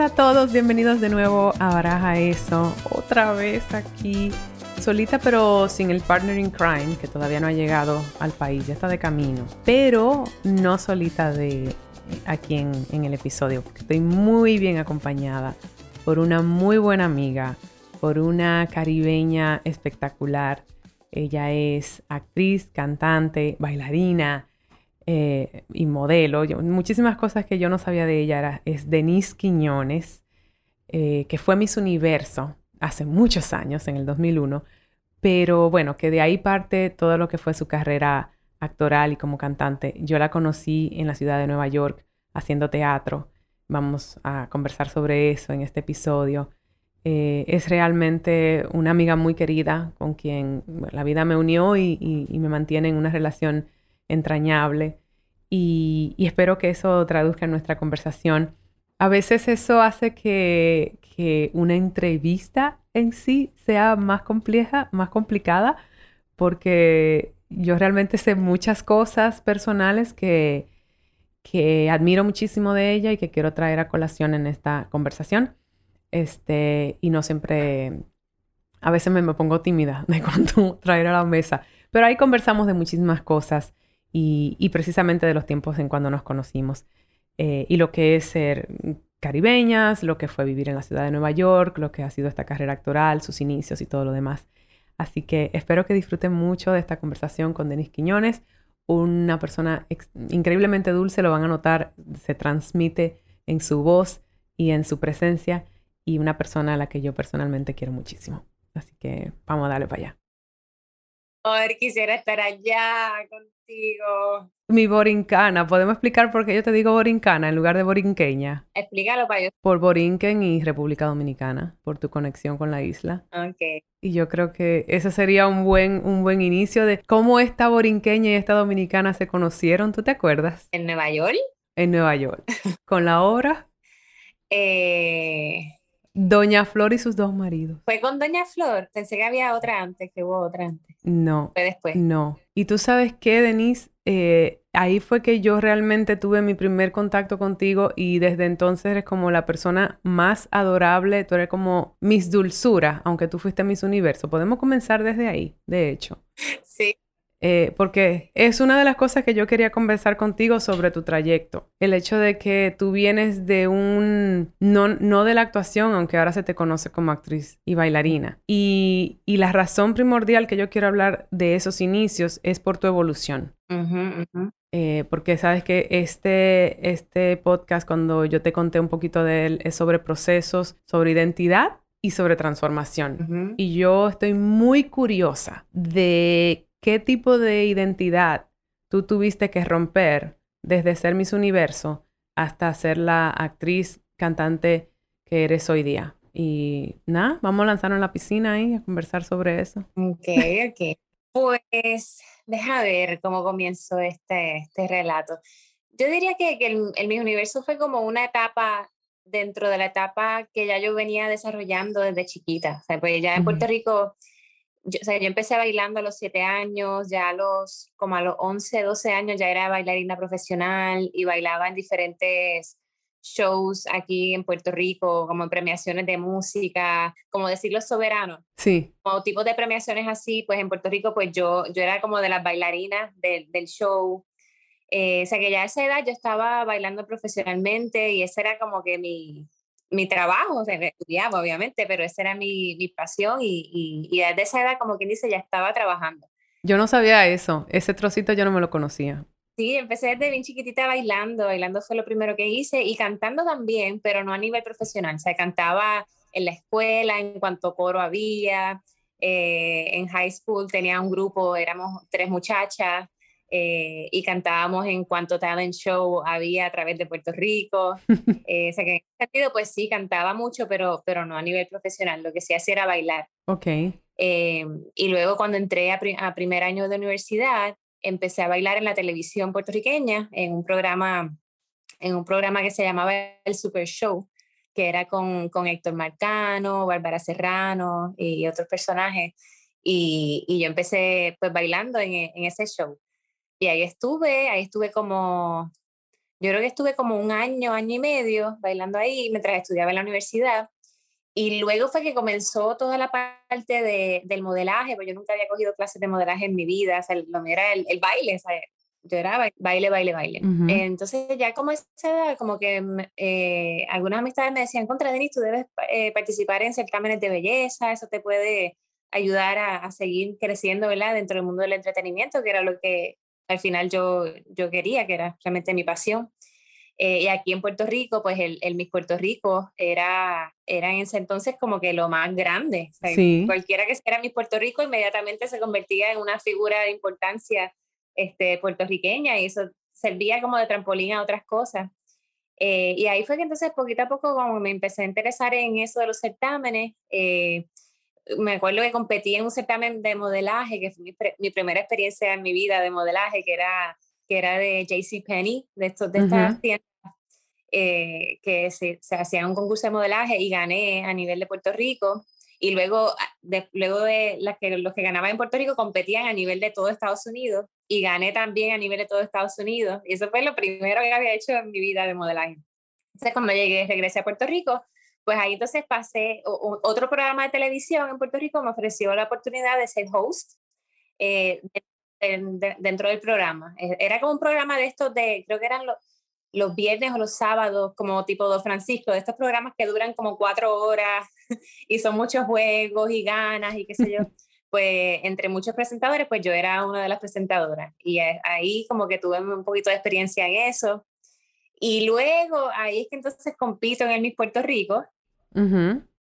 Hola a todos, bienvenidos de nuevo a Baraja Eso. Otra vez aquí, solita pero sin el partner in crime que todavía no ha llegado al país, ya está de camino. Pero no solita de aquí en, en el episodio, porque estoy muy bien acompañada por una muy buena amiga, por una caribeña espectacular. Ella es actriz, cantante, bailarina, eh, y modelo, muchísimas cosas que yo no sabía de ella, es Denise Quiñones, eh, que fue Miss Universo hace muchos años, en el 2001, pero bueno, que de ahí parte todo lo que fue su carrera actoral y como cantante. Yo la conocí en la ciudad de Nueva York haciendo teatro. Vamos a conversar sobre eso en este episodio. Eh, es realmente una amiga muy querida con quien la vida me unió y me mantiene en una relación entrañable y, espero que eso traduzca en nuestra conversación. A veces eso hace que, una entrevista en sí sea más compleja, más complicada, porque yo realmente sé muchas cosas personales que, que admiro muchísimo de ella y que quiero traer a colación en esta conversación. Este, y no siempre, a veces me, me pongo tímida de cuánto traer a la mesa, pero ahí conversamos de muchísimas cosas y, precisamente de los tiempos en cuando nos conocimos. Eh, y lo que es ser caribeñas, lo que fue vivir en la ciudad de Nueva York, lo que ha sido esta carrera actoral, sus inicios y todo lo demás. Así que espero que disfruten mucho de esta conversación con Denis Quiñones, una persona increíblemente dulce, lo van a notar, se transmite en su voz y en su presencia y una persona a la que yo personalmente quiero muchísimo. Así que vamos a darle para allá. Quisiera estar allá contigo. Mi borincana, ¿podemos explicar por qué yo te digo borincana en lugar de borinqueña? Explícalo para yo. Por Borinquen y República Dominicana, por tu conexión con la isla. Ok. Y yo creo que ese sería un buen, un buen inicio de cómo esta borinqueña y esta dominicana se conocieron, ¿tú te acuerdas? ¿En Nueva York? En Nueva York. ¿Con la obra? Eh... Doña Flor y sus dos maridos. Fue con Doña Flor. Pensé que había otra antes, que hubo otra antes. No. Fue después. No. Y tú sabes qué, Denise, eh, ahí fue que yo realmente tuve mi primer contacto contigo y desde entonces eres como la persona más adorable, tú eres como mis dulzura, aunque tú fuiste Miss Universo. Podemos comenzar desde ahí, de hecho. Sí. Eh, porque es una de las cosas que yo quería conversar contigo sobre tu trayecto. El hecho de que tú vienes de un, no, no de la actuación, aunque ahora se te conoce como actriz y bailarina. Y, y la razón primordial que yo quiero hablar de esos inicios es por tu evolución. Eh, porque sabes que este, este podcast, cuando yo te conté un poquito de él, es sobre procesos, sobre identidad y sobre transformación. Y yo estoy muy curiosa de ¿qué tipo de identidad tú tuviste que romper desde ser Miss Universo hasta ser la actriz, cantante que eres hoy día? Y nada, vamos a lanzarnos en la piscina ahí a conversar sobre eso. Ok, ok. Pues deja ver cómo comienzo este, este relato. Yo diría que, que el, el Miss Universo fue como una etapa dentro de la etapa que ya yo venía desarrollando desde chiquita. O sea, pues ya en Puerto Rico yo, o sea, yo empecé bailando a los siete años, ya a los, como a los 11, 12 años ya era bailarina profesional y bailaba en diferentes shows aquí en Puerto Rico, como en premiaciones de música, como decir los soberanos. Sí. Como tipos de premiaciones así, pues en Puerto Rico, pues yo, yo era como de las bailarinas del show. Eh, o sea que ya a esa edad yo estaba bailando profesionalmente y esa era como que mi, mi trabajo, o sea, estudiaba obviamente, pero esa era mi, mi pasión y, y, desde esa edad, como quien dice, ya estaba trabajando. Yo no sabía eso, ese trocito yo no me lo conocía. Sí, empecé desde bien chiquitita bailando, bailando fue lo primero que hice y cantando también, pero no a nivel profesional, o sea, cantaba en la escuela, en cuanto coro había, eh, en high school tenía un grupo, éramos tres muchachas, eh, y cantábamos en cuanto talent show había a través de Puerto Rico. Eh, o sea que en ese sentido, pues sí, cantaba mucho, pero, pero no a nivel profesional. Lo que sí hacía era bailar. Ok. Eh, y luego cuando entré a, primer año de universidad, empecé a bailar en la televisión puertorriqueña, en un programa, en un programa que se llamaba El Super Show, que era con, con Héctor Marcano, Bárbara Serrano y otros personajes. Y, y yo empecé pues bailando en, en ese show. Y ahí estuve, ahí estuve como, yo creo que estuve como un año, año y medio bailando ahí mientras estudiaba en la universidad. Y luego fue que comenzó toda la parte de, del modelaje, porque yo nunca había cogido clases de modelaje en mi vida, o sea, lo mío era el, el baile, ¿sabes? yo era baile, baile, baile. Entonces ya como esa edad, como que eh, algunas amistades me decían, contra Denis, tú debes eh, participar en certámenes de belleza, eso te puede ayudar a, a, seguir creciendo, ¿verdad? Dentro del mundo del entretenimiento, que era lo que al final yo, yo quería, que era realmente mi pasión. Eh, y aquí en Puerto Rico, pues el, el Miss Puerto Rico era, era en ese entonces como que lo más grande. Cualquiera que era Miss Puerto Rico inmediatamente se convertía en una figura de importancia este, puertorriqueña y eso servía como de trampolín a otras cosas. Eh, y ahí fue que entonces poquito a poco como me empecé a interesar en eso de los certámenes. Eh, me acuerdo que competí en un certamen de modelaje, que fue mi, mi, primera experiencia en mi vida de modelaje, que era, que era de JCPenney, de, estos, de estas tiendas eh, que se, se hacía un concurso de modelaje y gané a nivel de Puerto Rico. Y luego ah, de, luego de las que, los que ganaban en Puerto Rico competían a nivel de todo Estados Unidos y gané también a nivel de todo Estados Unidos. Y eso fue lo primero que había hecho en mi vida de modelaje. Entonces, cuando llegué, regresé a Puerto Rico, pues ahí entonces pasé, otro programa de televisión en Puerto Rico me ofreció la oportunidad de ser host eh, dentro del programa. E, era como un programa de estos de, creo que eran los los viernes o los sábados, como tipo Don Francisco, de estos programas que duran como cuatro horas y son muchos juegos y ganas y qué sé yo. Pues entre muchos presentadores, pues yo era una de las presentadoras y ahí como que tuve un poquito de experiencia en eso. Y luego ahí es que entonces compito en el Miss Puerto Rico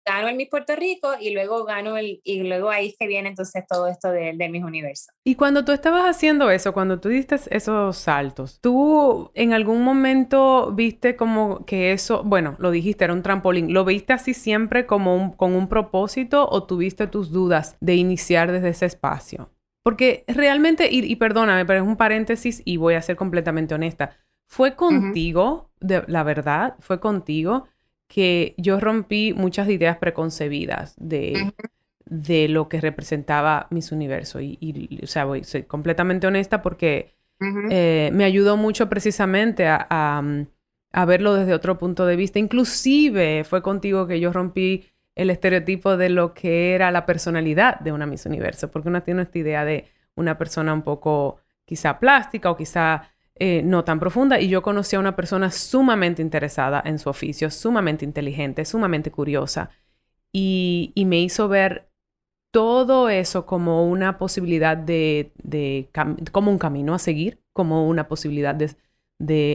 gano el Miss Puerto Rico y luego gano el, y luego ahí que viene entonces todo esto de, de Miss Universo. Y cuando tú estabas haciendo eso, cuando tú diste esos saltos, ¿tú en algún momento viste como que eso, bueno, lo dijiste, era un trampolín, ¿lo viste así siempre como un, con un propósito o tuviste tus dudas de iniciar desde ese espacio? Porque realmente, y, y perdóname, pero es un paréntesis y voy a ser completamente honesta, fue contigo, de, la verdad, fue contigo que yo rompí muchas ideas preconcebidas de, de lo que representaba Miss Universo. Y, o sea, voy, soy completamente honesta porque eh, me ayudó mucho precisamente a, mm, a, verlo desde otro punto de vista. Inclusive fue contigo que yo rompí el estereotipo de lo que era la personalidad de una Miss Universo, porque uno tiene esta idea de una persona un poco quizá plástica o quizá eh, no tan profunda y yo conocí a una persona sumamente interesada en su oficio, sumamente inteligente, sumamente curiosa y, me hizo ver todo eso como una posibilidad de, como un camino a seguir, como una posibilidad de,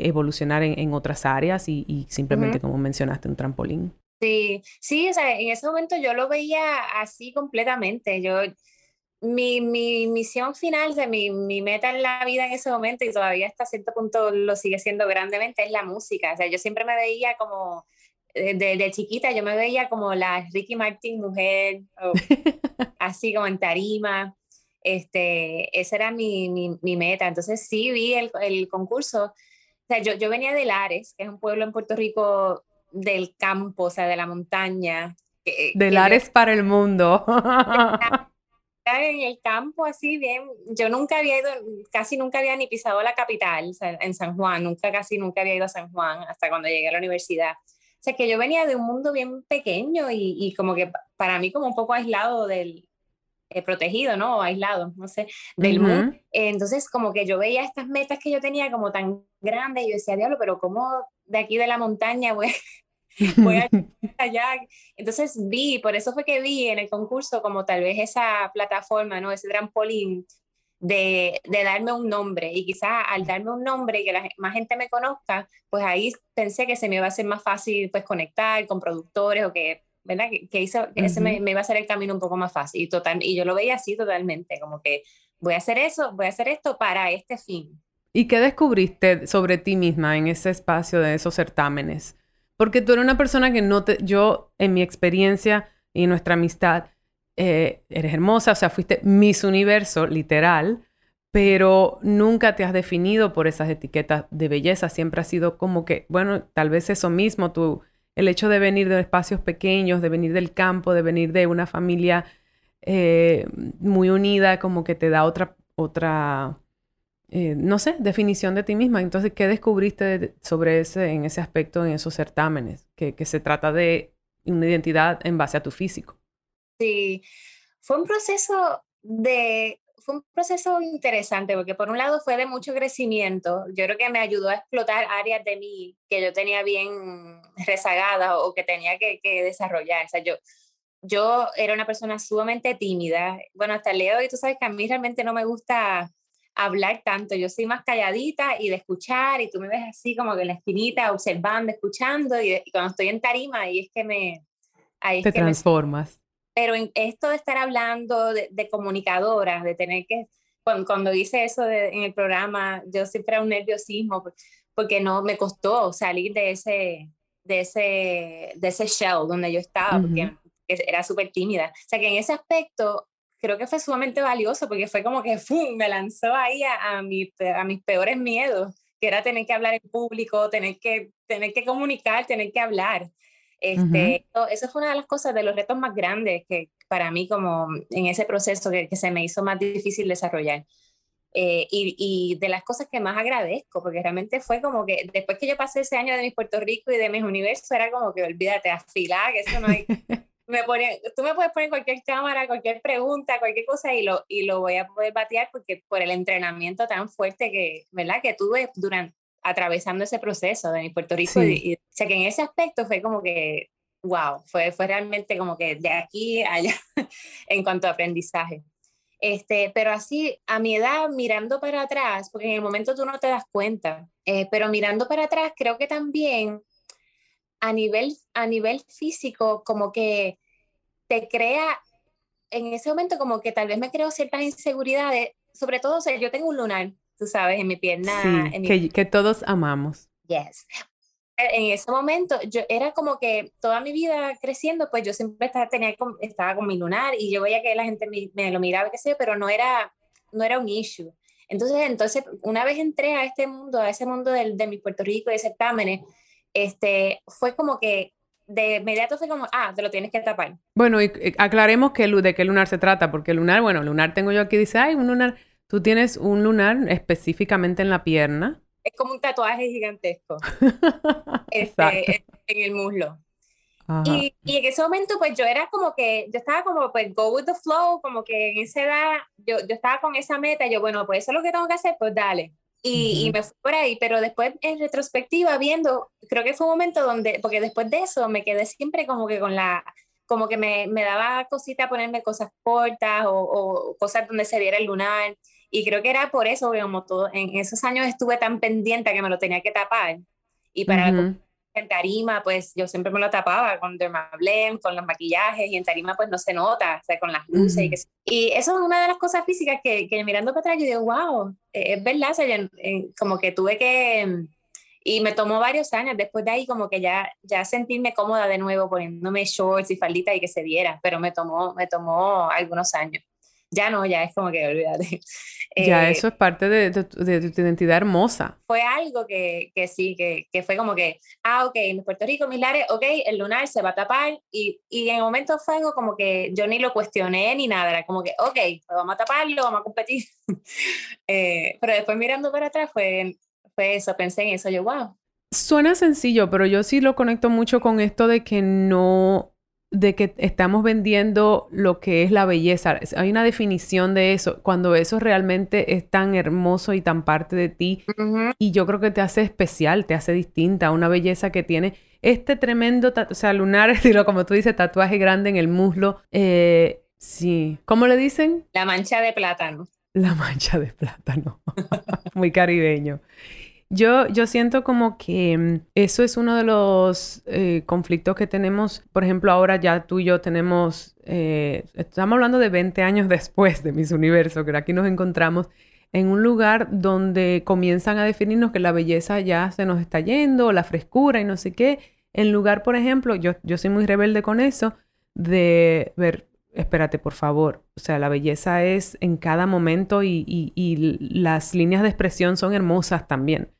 evolucionar en, otras áreas y, simplemente, como mencionaste, un trampolín. Sí, sí, o sea, en ese momento yo lo veía así completamente. Yo, mi, mi, misión final, de mi, mi, meta en la vida en ese momento, y todavía hasta cierto punto lo sigue siendo grandemente, es la música. O sea, yo siempre me veía como, desde eh, chiquita, yo me veía como la Ricky Martin mujer, así como en tarima. Este, esa era mi, mi, mi, meta. Entonces sí vi el, el concurso. O sea, yo, yo venía de Lares, que es un pueblo en Puerto Rico del campo, o sea, de la montaña. de Lares para el mundo. en el campo así bien, yo nunca había ido, casi nunca había ni pisado la capital, en San Juan, nunca, casi nunca había ido a San Juan hasta cuando llegué a la universidad. O sea, que yo venía de un mundo bien pequeño y, y como que para mí como un poco aislado del, eh, protegido, ¿no? O aislado, no sé, del mundo. entonces, como que yo veía estas metas que yo tenía como tan grandes y yo decía, diablo, pero ¿cómo de aquí de la montaña, güey? voy allá. Entonces vi, por eso fue que vi en el concurso como tal vez esa plataforma, ¿no? Ese trampolín de, de darme un nombre y quizás al darme un nombre y que la, más gente me conozca, pues ahí pensé que se me iba a hacer más fácil pues conectar con productores o que, ¿verdad? Que, hizo, ese me, me, iba a hacer el camino un poco más fácil y, total, y yo lo veía así totalmente, como que voy a hacer eso, voy a hacer esto para este fin. ¿Y qué descubriste sobre ti misma en ese espacio de esos certámenes? Porque tú eres una persona que no te, yo en mi experiencia y nuestra amistad, eh, eres hermosa, o sea, fuiste Miss Universo, literal, pero nunca te has definido por esas etiquetas de belleza. Siempre ha sido como que, bueno, tal vez eso mismo, tú, el hecho de venir de espacios pequeños, de venir del campo, de venir de una familia eh, muy unida, como que te da otra, otra, eh, no sé, definición de ti misma. Entonces, ¿qué descubriste sobre ese, en ese aspecto, en esos certámenes? Que, que se trata de una identidad en base a tu físico. Sí, fue un proceso de fue un proceso interesante porque por un lado fue de mucho crecimiento. Yo creo que me ayudó a explotar áreas de mí que yo tenía bien rezagadas o que tenía que, que desarrollar. O sea, yo, yo era una persona sumamente tímida. Bueno, hasta Leo, y tú sabes que a mí realmente no me gusta hablar tanto. Yo soy más calladita y de escuchar y tú me ves así como que en la esquinita observando, escuchando y, cuando estoy en tarima ahí es que me... Ahí Te transformas. Pero en esto de estar hablando de, de comunicadoras, de tener que, cuando, cuando hice eso en el programa, yo siempre era un nerviosismo porque no me costó salir de ese, de ese, de ese shell donde yo estaba, porque era súper tímida. O sea que en ese aspecto creo que fue sumamente valioso porque fue como que ¡fum! me lanzó ahí a, a, mi, a mis peores miedos, que era tener que hablar en público, tener que, tener que comunicar, tener que hablar. Este, Eso fue una de las cosas, de los retos más grandes que para mí como en ese proceso que, que se me hizo más difícil desarrollar. Eh, y, y, de las cosas que más agradezco, porque realmente fue como que después que yo pasé ese año de mi Puerto Rico y de mis universos, era como que olvídate, afilar, que eso no hay... me pone, tú me puedes poner cualquier cámara, cualquier pregunta, cualquier cosa y lo, y lo voy a poder batear porque por el entrenamiento tan fuerte que, ¿verdad? que tuve durante, atravesando ese proceso de mi Puerto Rico. Y, o sea, que en ese aspecto fue como que, wow, fue, fue realmente como que de aquí a allá en cuanto a aprendizaje. Este, pero así, a mi edad, mirando para atrás, porque en el momento tú no te das cuenta, eh, pero mirando para atrás, creo que también a nivel, a nivel físico, como que te crea, en ese momento como que tal vez me creo ciertas inseguridades, sobre todo, o sea, yo tengo un lunar, tú sabes, en mi pierna. en mi... Que, todos amamos. Yes. En ese momento, yo era como que toda mi vida creciendo, pues yo siempre estaba, tenía, estaba con mi lunar y yo veía que la gente me, lo miraba, qué sé pero no era, no era un issue. Entonces, entonces, una vez entré a este mundo, a ese mundo del, de mi Puerto Rico, de certámenes, este, fue como que de inmediato fue como, ah, te lo tienes que tapar. Bueno, y, aclaremos que, de qué lunar se trata, porque el lunar, bueno, lunar tengo yo aquí, dice, ay, un lunar Tú tienes un lunar específicamente en la pierna. Es como un tatuaje gigantesco. este, en el muslo. Y, y, en ese momento, pues yo era como que, yo estaba como, pues, go with the flow, como que en esa edad, yo, yo estaba con esa meta, yo, bueno, pues eso es lo que tengo que hacer, pues dale. Y, y, me fui por ahí, pero después en retrospectiva, viendo, creo que fue un momento donde, porque después de eso me quedé siempre como que con la, como que me, me daba cosita ponerme cosas cortas o, o, cosas donde se viera el lunar. Y creo que era por eso como todo, en esos años estuve tan pendiente que me lo tenía que tapar. Y para en tarima, pues yo siempre me lo tapaba con Dermablem, con los maquillajes, y en tarima pues no se nota, o sea, con las luces. y, y, eso es una de las cosas físicas que, que mirando para atrás yo digo, wow, eh, es verdad, o sea, como que tuve que... Y me tomó varios años después de ahí como que ya, ya sentirme cómoda de nuevo poniéndome shorts y falditas y que se viera, pero me tomó, me tomó algunos años ya no, ya es como que olvídate. Ya, eh, eso es parte de, de, tu identidad hermosa. Fue algo que, que sí, que, que, fue como que, ah, ok, en Puerto Rico, mis lares, ok, el lunar se va a tapar y, y en el momento fue algo como que yo ni lo cuestioné ni nada, era como que, ok, pues vamos a taparlo, vamos a competir. eh, pero después mirando para atrás fue, fue eso, pensé en eso, yo, wow. Suena sencillo, pero yo sí lo conecto mucho con esto de que no de que estamos vendiendo lo que es la belleza. Hay una definición de eso, cuando eso realmente es tan hermoso y tan parte de ti. Y yo creo que te hace especial, te hace distinta, una belleza que tiene este tremendo, o sea, lunar, como tú dices, tatuaje grande en el muslo. Eh, sí, ¿cómo le dicen? La mancha de plátano. La mancha de plátano. Muy caribeño. Yo, yo siento como que mm, eso es uno de los eh, conflictos que tenemos. Por ejemplo, ahora ya tú y yo tenemos, eh, estamos hablando de 20 años después de Miss Universo, que aquí nos encontramos en un lugar donde comienzan a definirnos que la belleza ya se nos está yendo, la frescura y no sé qué. En lugar, por ejemplo, yo, yo soy muy rebelde con eso, de ver espérate, por favor. O sea, la belleza es en cada momento y, las líneas de expresión son hermosas también.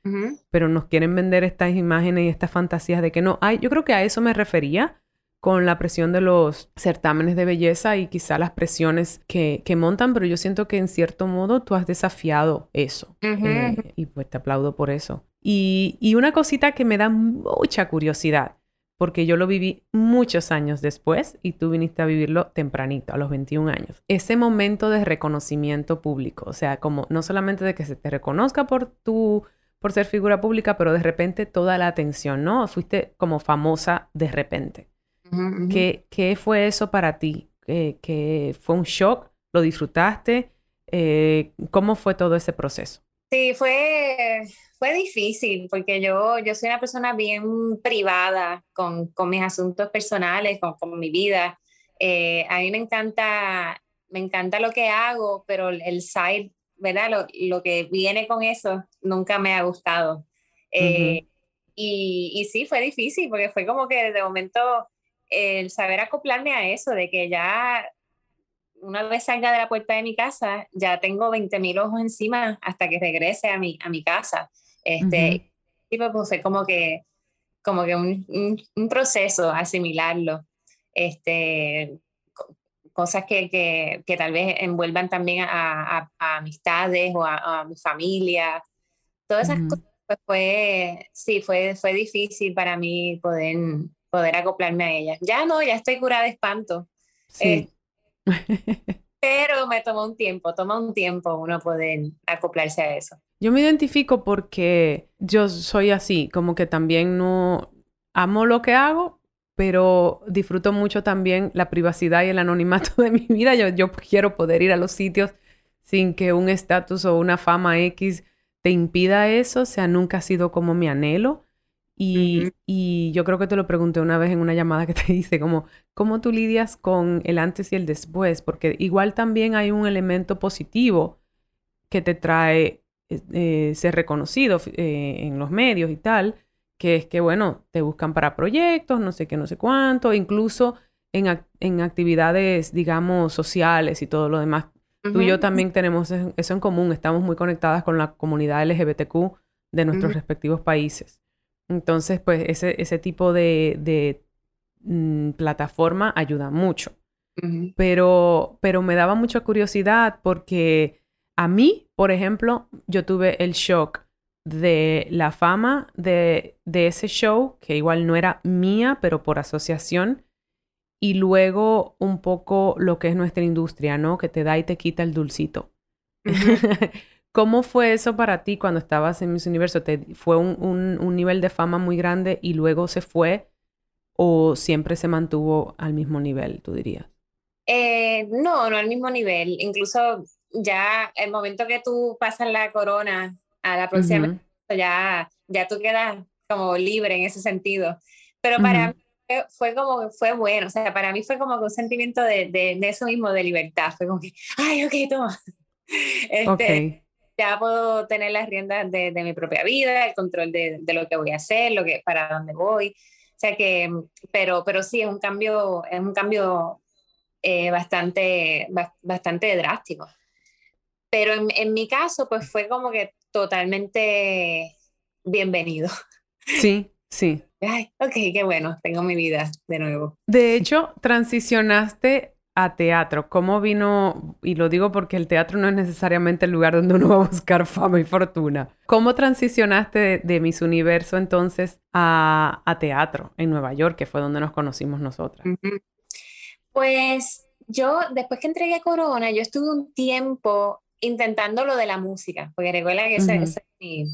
Pero nos quieren vender estas imágenes y estas fantasías de que no hay. Yo creo que a eso me refería con la presión de los certámenes de belleza y quizá las presiones que, montan, pero yo siento que en cierto modo tú has desafiado eso. Eh, y pues te aplaudo por eso. Y, y una cosita que me da mucha curiosidad porque yo lo viví muchos años después y tú viniste a vivirlo tempranito, a los 21 años. Ese momento de reconocimiento público, o sea, como no solamente de que se te reconozca por tu por ser figura pública, pero de repente toda la atención, ¿no? Fuiste como famosa de repente. ¿Qué, fue eso para ti? ¿Qué, fue un shock? ¿Lo disfrutaste? Eh, ¿Cómo fue todo ese proceso? Sí, fue, fue difícil porque yo, yo soy una persona bien privada con, con mis asuntos personales, con, con mi vida. Eh, a mí me encanta, me encanta lo que hago, pero el side, ¿verdad? Lo, lo que viene con eso nunca me ha gustado. Eh, y, y, sí, fue difícil porque fue como que de momento el saber acoplarme a eso, de que ya una vez salga de la puerta de mi casa, ya tengo 20 mil ojos encima hasta que regrese a mi, a mi casa. Este, pues fue como que, como que un, un, proceso asimilarlo. Este, cosas que, que, que, tal vez envuelvan también a, a, amistades o a, mi familia. Todas esas cosas pues fue, sí, fue, fue difícil para mí poder, poder acoplarme a ellas. Ya no, ya estoy curada de espanto. Sí. Eh, pero me tomó un tiempo, toma un tiempo uno poder acoplarse a eso. Yo me identifico porque yo soy así, como que también no amo lo que hago, pero disfruto mucho también la privacidad y el anonimato de mi vida. Yo, yo quiero poder ir a los sitios sin que un estatus o una fama X te impida eso, o sea, nunca ha sido como mi anhelo. Y, y, yo creo que te lo pregunté una vez en una llamada que te hice, como, ¿cómo tú lidias con el antes y el después? Porque igual también hay un elemento positivo que te trae eh, ser reconocido eh, en los medios y tal, que es que, bueno, te buscan para proyectos, no sé qué, no sé cuánto, incluso en, en actividades, digamos, sociales y todo lo demás. Tú y yo también tenemos eso en común, estamos muy conectadas con la comunidad LGBTQ de nuestros respectivos países. Entonces, pues ese, ese tipo de, de mm, plataforma ayuda mucho. pero, pero me daba mucha curiosidad porque a mí, por ejemplo, yo tuve el shock de la fama de, ese show, que igual no era mía, pero por asociación, y luego un poco lo que es nuestra industria, ¿no? Que te da y te quita el dulcito. ¿Cómo fue eso para ti cuando estabas en Miss Universo? ¿Te, ¿Fue un, nivel de fama muy grande y luego se fue o siempre se mantuvo al mismo nivel, tú dirías? Eh, no, no al mismo nivel. Incluso ya el momento que tú pasas la corona a la próxima, ya, ya tú quedas como libre en ese sentido. Pero para mí fue como, fue bueno, o sea, para mí fue como un sentimiento de, de, eso mismo, de libertad. Fue como que, ay, ok, toma. Este, Ya puedo tener las riendas de, de, mi propia vida, el control de, de, lo que voy a hacer, lo que, para dónde voy. O sea que, pero, pero sí, es un cambio, es un cambio eh, bastante, bastante drástico. Pero en, en, mi caso, pues fue como que totalmente bienvenido. Sí, sí. Ay, ok, qué bueno, tengo mi vida de nuevo. De hecho, transicionaste a teatro. ¿Cómo vino? Y lo digo porque el teatro no es necesariamente el lugar donde uno va a buscar fama y fortuna. ¿Cómo transicionaste de, de Miss Universo entonces a, a, teatro en Nueva York, que fue donde nos conocimos nosotras? Pues yo, después que entregué Corona, yo estuve un tiempo intentando lo de la música, porque recuerda que esa, es mi,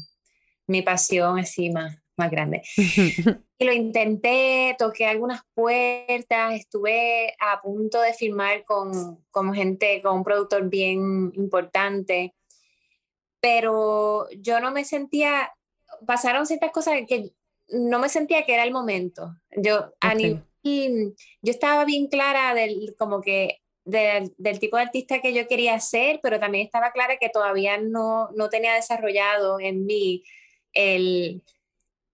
mi, pasión así más, grande. y lo intenté, toqué algunas puertas, estuve a punto de firmar con, con gente, con un productor bien importante, pero yo no me sentía, pasaron ciertas cosas que no me sentía que era el momento. Yo, yo estaba bien clara del, como que del, tipo de artista que yo quería ser, pero también estaba clara que todavía no, no tenía desarrollado en mí el,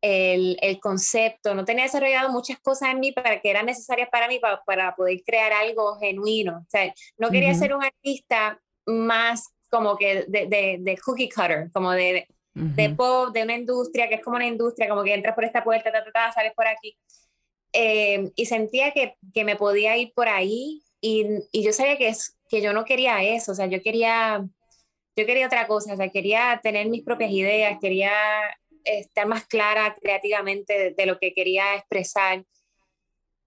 el, el, concepto, no tenía desarrollado muchas cosas en mí para que eran necesarias para mí para, para poder crear algo genuino. O sea, no quería ser un artista más como que de, de, de cookie cutter, como de, de pop, de una industria que es como una industria, como que entras por esta puerta, ta, ta, ta, sales por aquí. Eh, y sentía que, que, me podía ir por ahí y, y yo sabía que, es, que yo no quería eso, o sea, yo quería, yo quería otra cosa, o sea, quería tener mis propias ideas, quería estar más clara creativamente de, lo que quería expresar.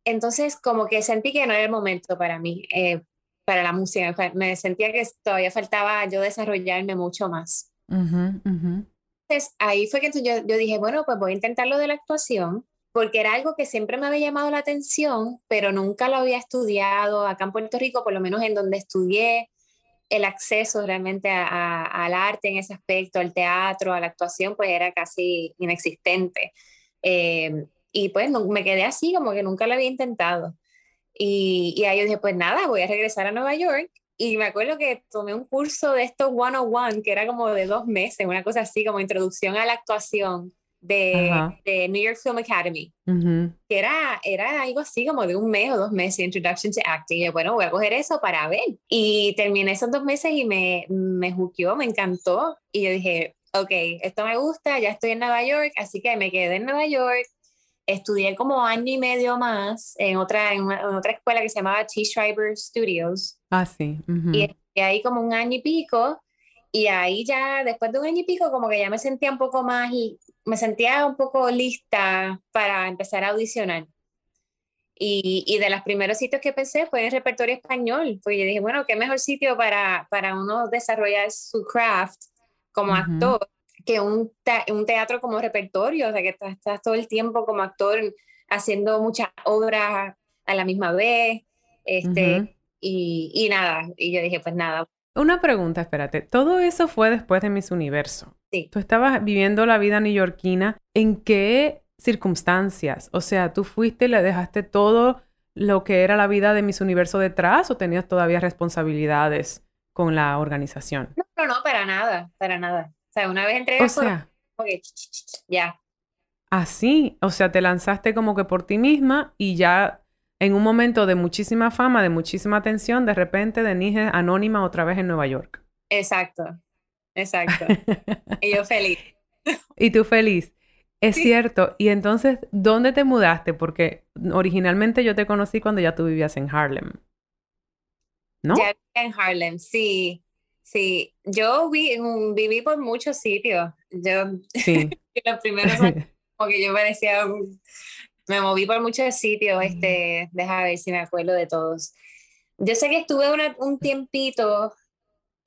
Entonces, como que sentí que no era el momento para mí, eh, para la música. Me sentía que todavía faltaba yo desarrollarme mucho más. Entonces, ahí fue que yo, yo dije, bueno, pues voy a intentar lo de la actuación, porque era algo que siempre me había llamado la atención, pero nunca lo había estudiado acá en Puerto Rico, por lo menos en donde estudié el acceso realmente al arte en ese aspecto, al teatro, a la actuación, pues era casi inexistente. Eh, y pues me quedé así, como que nunca lo había intentado. Y, y ahí yo dije, pues nada, voy a regresar a Nueva York. Y me acuerdo que tomé un curso de estos one-on-one, que era como de dos meses, una cosa así, como introducción a la actuación de, New York Film Academy, que era, era algo así como de un mes o dos meses, Introduction to Acting. Y yo, bueno, voy a coger eso para ver. Y terminé esos dos meses y me, me juqueó, me encantó. Y yo dije, ok, esto me gusta, ya estoy en Nueva York, así que me quedé en Nueva York. Estudié como año y medio más en otra, en, otra escuela que se llamaba T. Schreiber Studios. Ah, sí. Y ahí como un año y pico. Y ahí ya, después de un año y pico, como que ya me sentía un poco más me sentía un poco lista para empezar a audicionar. Y, y, de los primeros sitios que pensé fue en el repertorio español, porque yo dije, bueno, qué mejor sitio para, para uno desarrollar su craft como actor que un, un, teatro como repertorio, o sea, que estás, todo el tiempo como actor haciendo muchas obras a la misma vez, este, y, y, nada, y yo dije, pues nada, una pregunta, espérate. Todo eso fue después de Miss Universo. Sí. Tú estabas viviendo la vida neoyorquina. ¿En qué circunstancias? O sea, ¿tú fuiste y le dejaste todo lo que era la vida de Miss Universo detrás o tenías todavía responsabilidades con la organización? No, no, no, para nada, para nada. O sea, una vez entré o sea, ya. Así, o sea, te lanzaste como que por ti misma y ya en un momento de muchísima fama, de muchísima atención, de repente Denise anónima otra vez en Nueva York. Exacto, exacto. y yo feliz. y tú feliz. Es cierto. Y entonces, ¿dónde te mudaste? Porque originalmente yo te conocí cuando ya tú vivías en Harlem. ¿No? Ya en Harlem, sí. Sí. Yo viví por muchos sitios. Yo, sí. los primeros años, como que yo parecía me moví por muchos sitios, este, deja ver si me acuerdo de todos. Yo sé que estuve un tiempito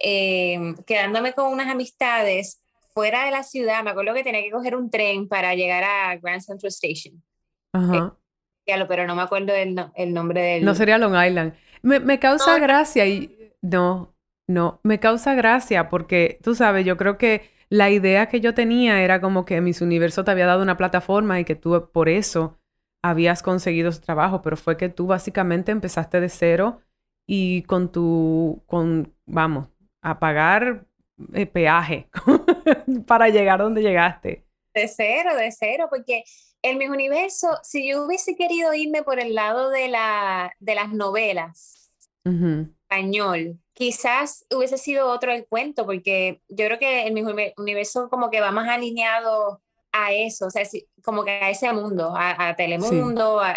em, quedándome con unas amistades fuera de la ciudad. Me acuerdo que tenía que coger un tren para llegar a Grand Central Station. Ajá. Eh, pero no me acuerdo el, el nombre del... No sería Long Island. Me, me causa gracia y... No, no, me causa gracia porque, tú sabes, yo creo que la idea que yo tenía era como que Miss Universo te había dado una plataforma y que tú por eso habías conseguido ese trabajo, pero fue que tú básicamente empezaste de cero y con tu, con, vamos, a pagar eh, peaje para llegar donde llegaste. De cero, de cero, porque en mi universo, si yo hubiese querido irme por el lado de, la, de las novelas, español, quizás hubiese sido otro el cuento, porque yo creo que en mi universo como que va más alineado a eso, o sea, como que a ese mundo, a, Telemundo, a,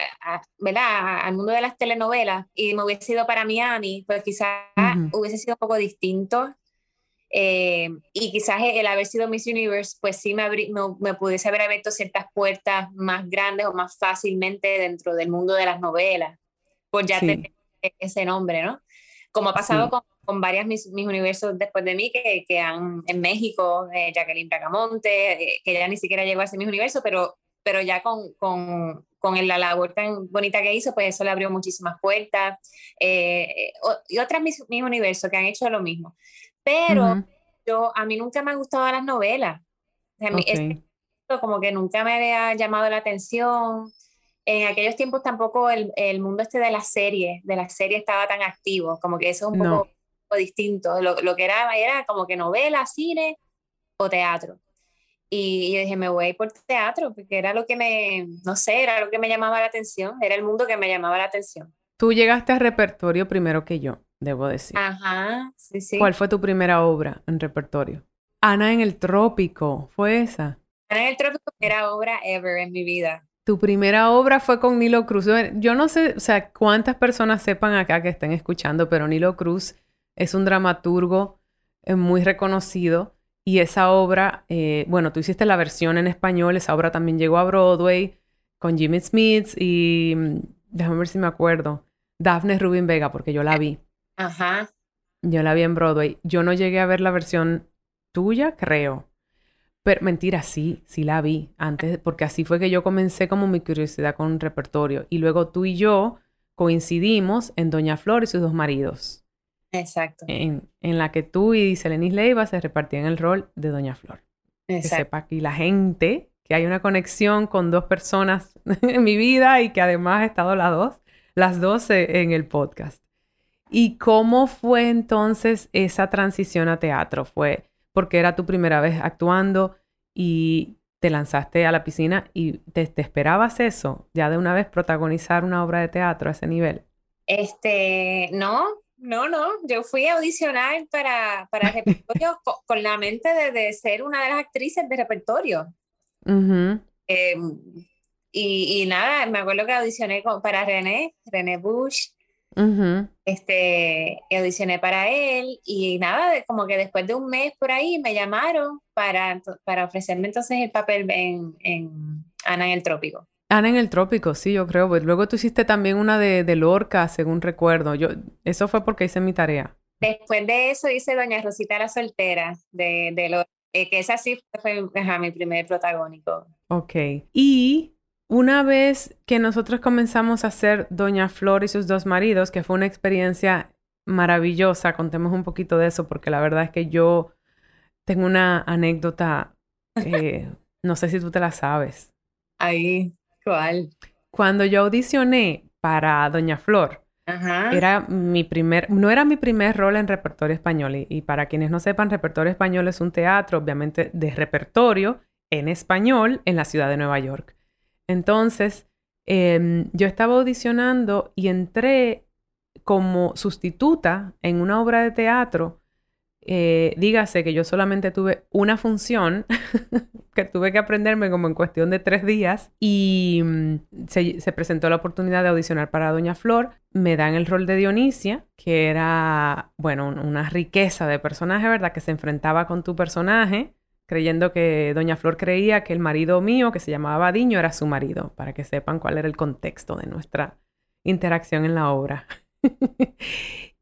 ¿verdad? al mundo de las telenovelas, y me hubiese ido para Miami, pues quizás hubiese sido un poco distinto. Eh, y quizás el haber sido Miss Universe, pues sí me, me, pudiese haber abierto ciertas puertas más grandes o más fácilmente dentro del mundo de las novelas, por ya tener ese nombre, ¿no? Como ha pasado con con varias mis, mis, universos después de mí que, que han en México, eh, Jacqueline Bracamonte, eh, que ya ni siquiera llegó a ser mis universo, pero, pero ya con, con, con la labor tan bonita que hizo, pues eso le abrió muchísimas puertas. Eh, y otras mis, mis, universos que han hecho lo mismo. Pero yo, a mí nunca me han gustado las novelas. como que nunca me había llamado la atención en aquellos tiempos tampoco el, el, mundo este de las series, de las series estaba tan activo, como que eso es un poco distinto. Lo, lo, que era era como que novela, cine o teatro. Y yo dije, me voy a ir por teatro, porque era lo que me, no sé, era lo que me llamaba la atención, era el mundo que me llamaba la atención. Tú llegaste al repertorio primero que yo, debo decir. Ajá, sí, sí. ¿Cuál fue tu primera obra en repertorio? Ana en el Trópico, ¿fue esa? Ana en el Trópico, era obra ever en mi vida. Tu primera obra fue con Nilo Cruz. Yo no sé, o sea, cuántas personas sepan acá que estén escuchando, pero Nilo Cruz es un dramaturgo eh, muy reconocido y esa obra, eh, bueno, tú hiciste la versión en español, esa obra también llegó a Broadway con Jimmy Smith y mm, déjame ver si me acuerdo, Daphne Rubin Vega, porque yo la vi. Ajá. Yo la vi en Broadway. Yo no llegué a ver la versión tuya, creo. Pero mentira, sí, sí la vi antes, porque así fue que yo comencé como mi curiosidad con un repertorio. Y luego tú y yo coincidimos en Doña Flor y sus dos maridos. Exacto. En, la que tú y Selenis Leiva se repartían el rol de Doña Flor. Exacto. Que sepa aquí la gente que hay una conexión con dos personas en mi vida y que además he estado las dos, las dos en el podcast. ¿Y cómo fue entonces esa transición a teatro? ¿Fue porque era tu primera vez actuando y te lanzaste a la piscina y te, te esperabas eso, ya de una vez protagonizar una obra de teatro a ese nivel? Este, no, no, no, yo fui a audicionar para, para repertorio con, la mente de, ser una de las actrices de repertorio. Em, y, nada, me acuerdo que audicioné para René, René Bush. Este, audicioné para él y nada, como que después de un mes por ahí me llamaron para, para ofrecerme entonces el papel en, en Ana en el Trópico. Ana en el trópico, sí, yo creo. Pues luego tú hiciste también una de, de, Lorca, según recuerdo. Yo, eso fue porque hice mi tarea. Después de eso hice Doña Rosita la soltera de, de Lorca, eh, que esa sí fue mi primer protagónico. Ok. Y una vez que nosotros comenzamos a hacer Doña Flor y sus dos maridos, que fue una experiencia maravillosa, contemos un poquito de eso, porque la verdad es que yo tengo una anécdota, eh, no sé si tú te la sabes. Ahí. ¿Cuál? Cuando yo audicioné para Doña Flor, era mi primer, no era mi primer rol en repertorio español. Y, para quienes no sepan, repertorio español es un teatro, obviamente, de repertorio en español en la ciudad de Nueva York. Entonces, em, yo estaba audicionando y entré como sustituta en una obra de teatro eh, dígase que yo solamente tuve una función que tuve que aprenderme como en cuestión de tres días y mm, se, presentó la oportunidad de audicionar para Doña Flor. Me dan el rol de Dionisia, que era, bueno, una riqueza de personaje, ¿verdad? Que se enfrentaba con tu personaje, creyendo que Doña Flor creía que el marido mío, que se llamaba Badiño, era su marido, para que sepan cuál era el contexto de nuestra interacción en la obra.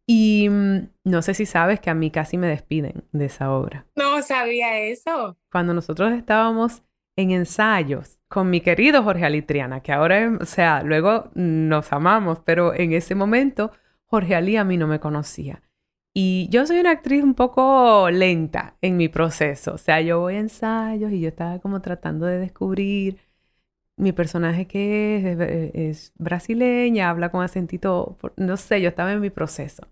Y mm, no sé si sabes que a mí casi me despiden de esa obra. No sabía eso. Cuando nosotros estábamos en ensayos con mi querido Jorge Alitriana, que ahora, o sea, luego nos amamos, pero en ese momento Jorge Ali a mí no me conocía. Y yo soy una actriz un poco lenta en mi proceso, o sea, yo voy a ensayos y yo estaba como tratando de descubrir mi personaje que es, es, es brasileña, habla con acentito, no sé, yo estaba en mi proceso.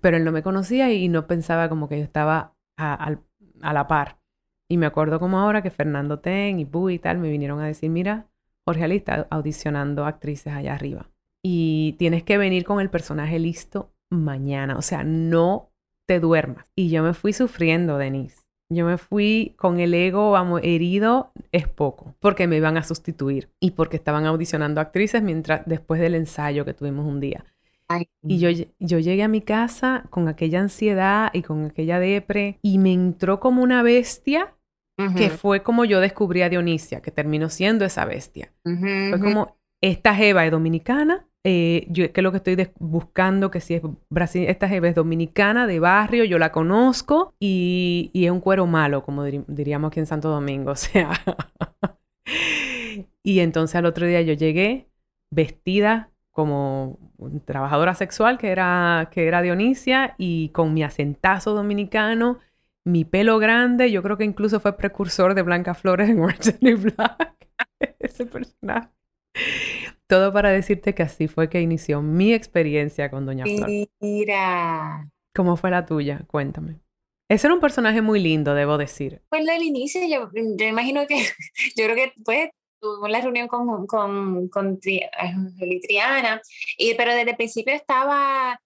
Pero él no me conocía y no pensaba como que yo estaba a, la par. Y me acuerdo como ahora que Fernando Ten y Bu y tal me vinieron a decir, mira, Jorge Ali está audicionando actrices allá arriba. Y tienes que venir con el personaje listo mañana. O sea, no te duermas. Y yo me fui sufriendo, Denise. Yo me fui con el ego, vamos, herido, es poco, porque me iban a sustituir y porque estaban audicionando actrices mientras después del ensayo que tuvimos un día. Y yo, yo llegué a mi casa con aquella ansiedad y con aquella depre y me entró como una bestia que fue como yo descubrí a Dionisia, que terminó siendo esa bestia. fue como, esta Jeva es dominicana, eh, yo que lo que estoy buscando, que si es Brasil, esta Jeva es dominicana, de barrio, yo la conozco y, y es un cuero malo, como diríamos aquí en Santo Domingo, o sea. y entonces al otro día yo llegué vestida como trabajadora sexual que era, que era Dionisia y con mi acentazo dominicano, mi pelo grande, yo creo que incluso fue precursor de Blanca Flores en Orange Black, ese personaje. Todo para decirte que así fue que inició mi experiencia con Doña Flor. Mira. ¿Cómo fue la tuya? Cuéntame. Ese era un personaje muy lindo, debo decir. Pues del inicio, yo, yo imagino que, yo creo que pues tuvo la reunión con, con, con Triana, y, pero desde el principio estaba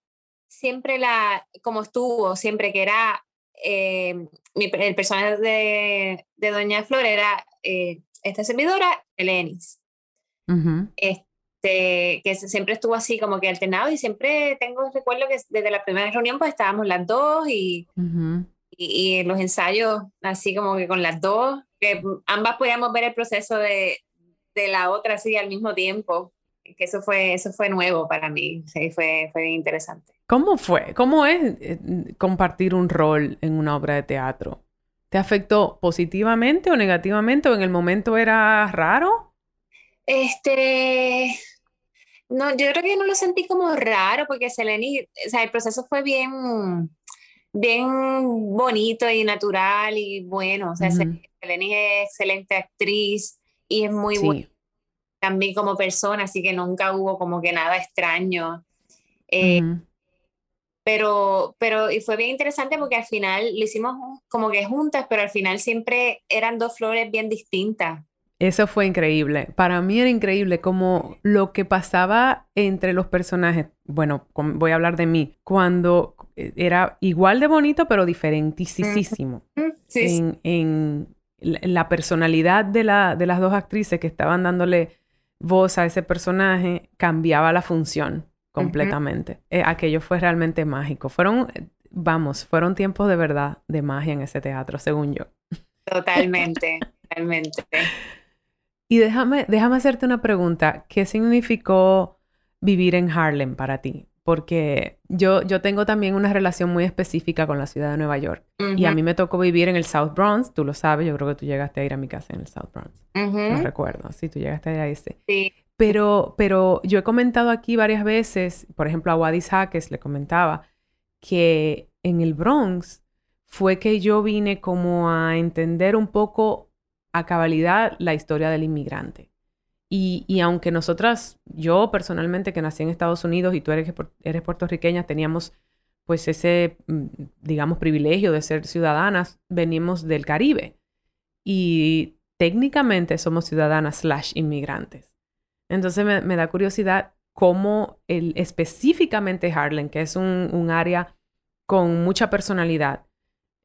siempre la, como estuvo, siempre que era, eh, el personaje de, de Doña Flor era eh, esta servidora, Elenis. Este, que siempre estuvo así como que alternado y siempre tengo recuerdo que desde la primera reunión pues estábamos las dos y, y, en los ensayos así como que con las dos, que ambas podíamos ver el proceso de, de la otra así al mismo tiempo, que eso fue, eso fue nuevo para mí, sí, fue, fue interesante. ¿Cómo fue? ¿Cómo es eh, compartir un rol en una obra de teatro? ¿Te afectó positivamente o negativamente o en el momento era raro? Este, no, yo creo que no lo sentí como raro porque Seleni, o sea, el proceso fue bien, bien bonito y natural y bueno, o sea, Seleni es excelente actriz y es muy buena también como persona, así que nunca hubo como que nada extraño. Eh, pero, pero y fue bien interesante porque al final lo hicimos como que juntas, pero al final siempre eran dos flores bien distintas. Eso fue increíble. Para mí era increíble como lo que pasaba entre los personajes. Bueno, voy a hablar de mí. Cuando eh, era igual de bonito, pero diferentísimo. en, en, la personalidad de, la, de las dos actrices que estaban dándole voz a ese personaje cambiaba la función completamente. Eh, aquello fue realmente mágico. Fueron, vamos, fueron tiempos de verdad de magia en ese teatro, según yo. Totalmente, totalmente. Y déjame, déjame hacerte una pregunta. ¿Qué significó vivir en Harlem para ti? Porque yo, yo tengo también una relación muy específica con la ciudad de Nueva York. Y a mí me tocó vivir en el South Bronx. Tú lo sabes, yo creo que tú llegaste a ir a mi casa en el South Bronx. No recuerdo. Sí, tú llegaste a ir a ese. Sí. Pero, pero yo he comentado aquí varias veces, por ejemplo, a Wadis Jaques le comentaba que en el Bronx fue que yo vine como a entender un poco a cabalidad la historia del inmigrante. Y, y, aunque nosotras, yo personalmente que nací en Estados Unidos y tú eres, eres puertorriqueña, teníamos pues ese, mm, digamos, privilegio de ser ciudadanas, venimos del Caribe. Y técnicamente somos ciudadanas slash inmigrantes. Entonces me, da curiosidad cómo específicamente Harlem, que es un, área con mucha personalidad,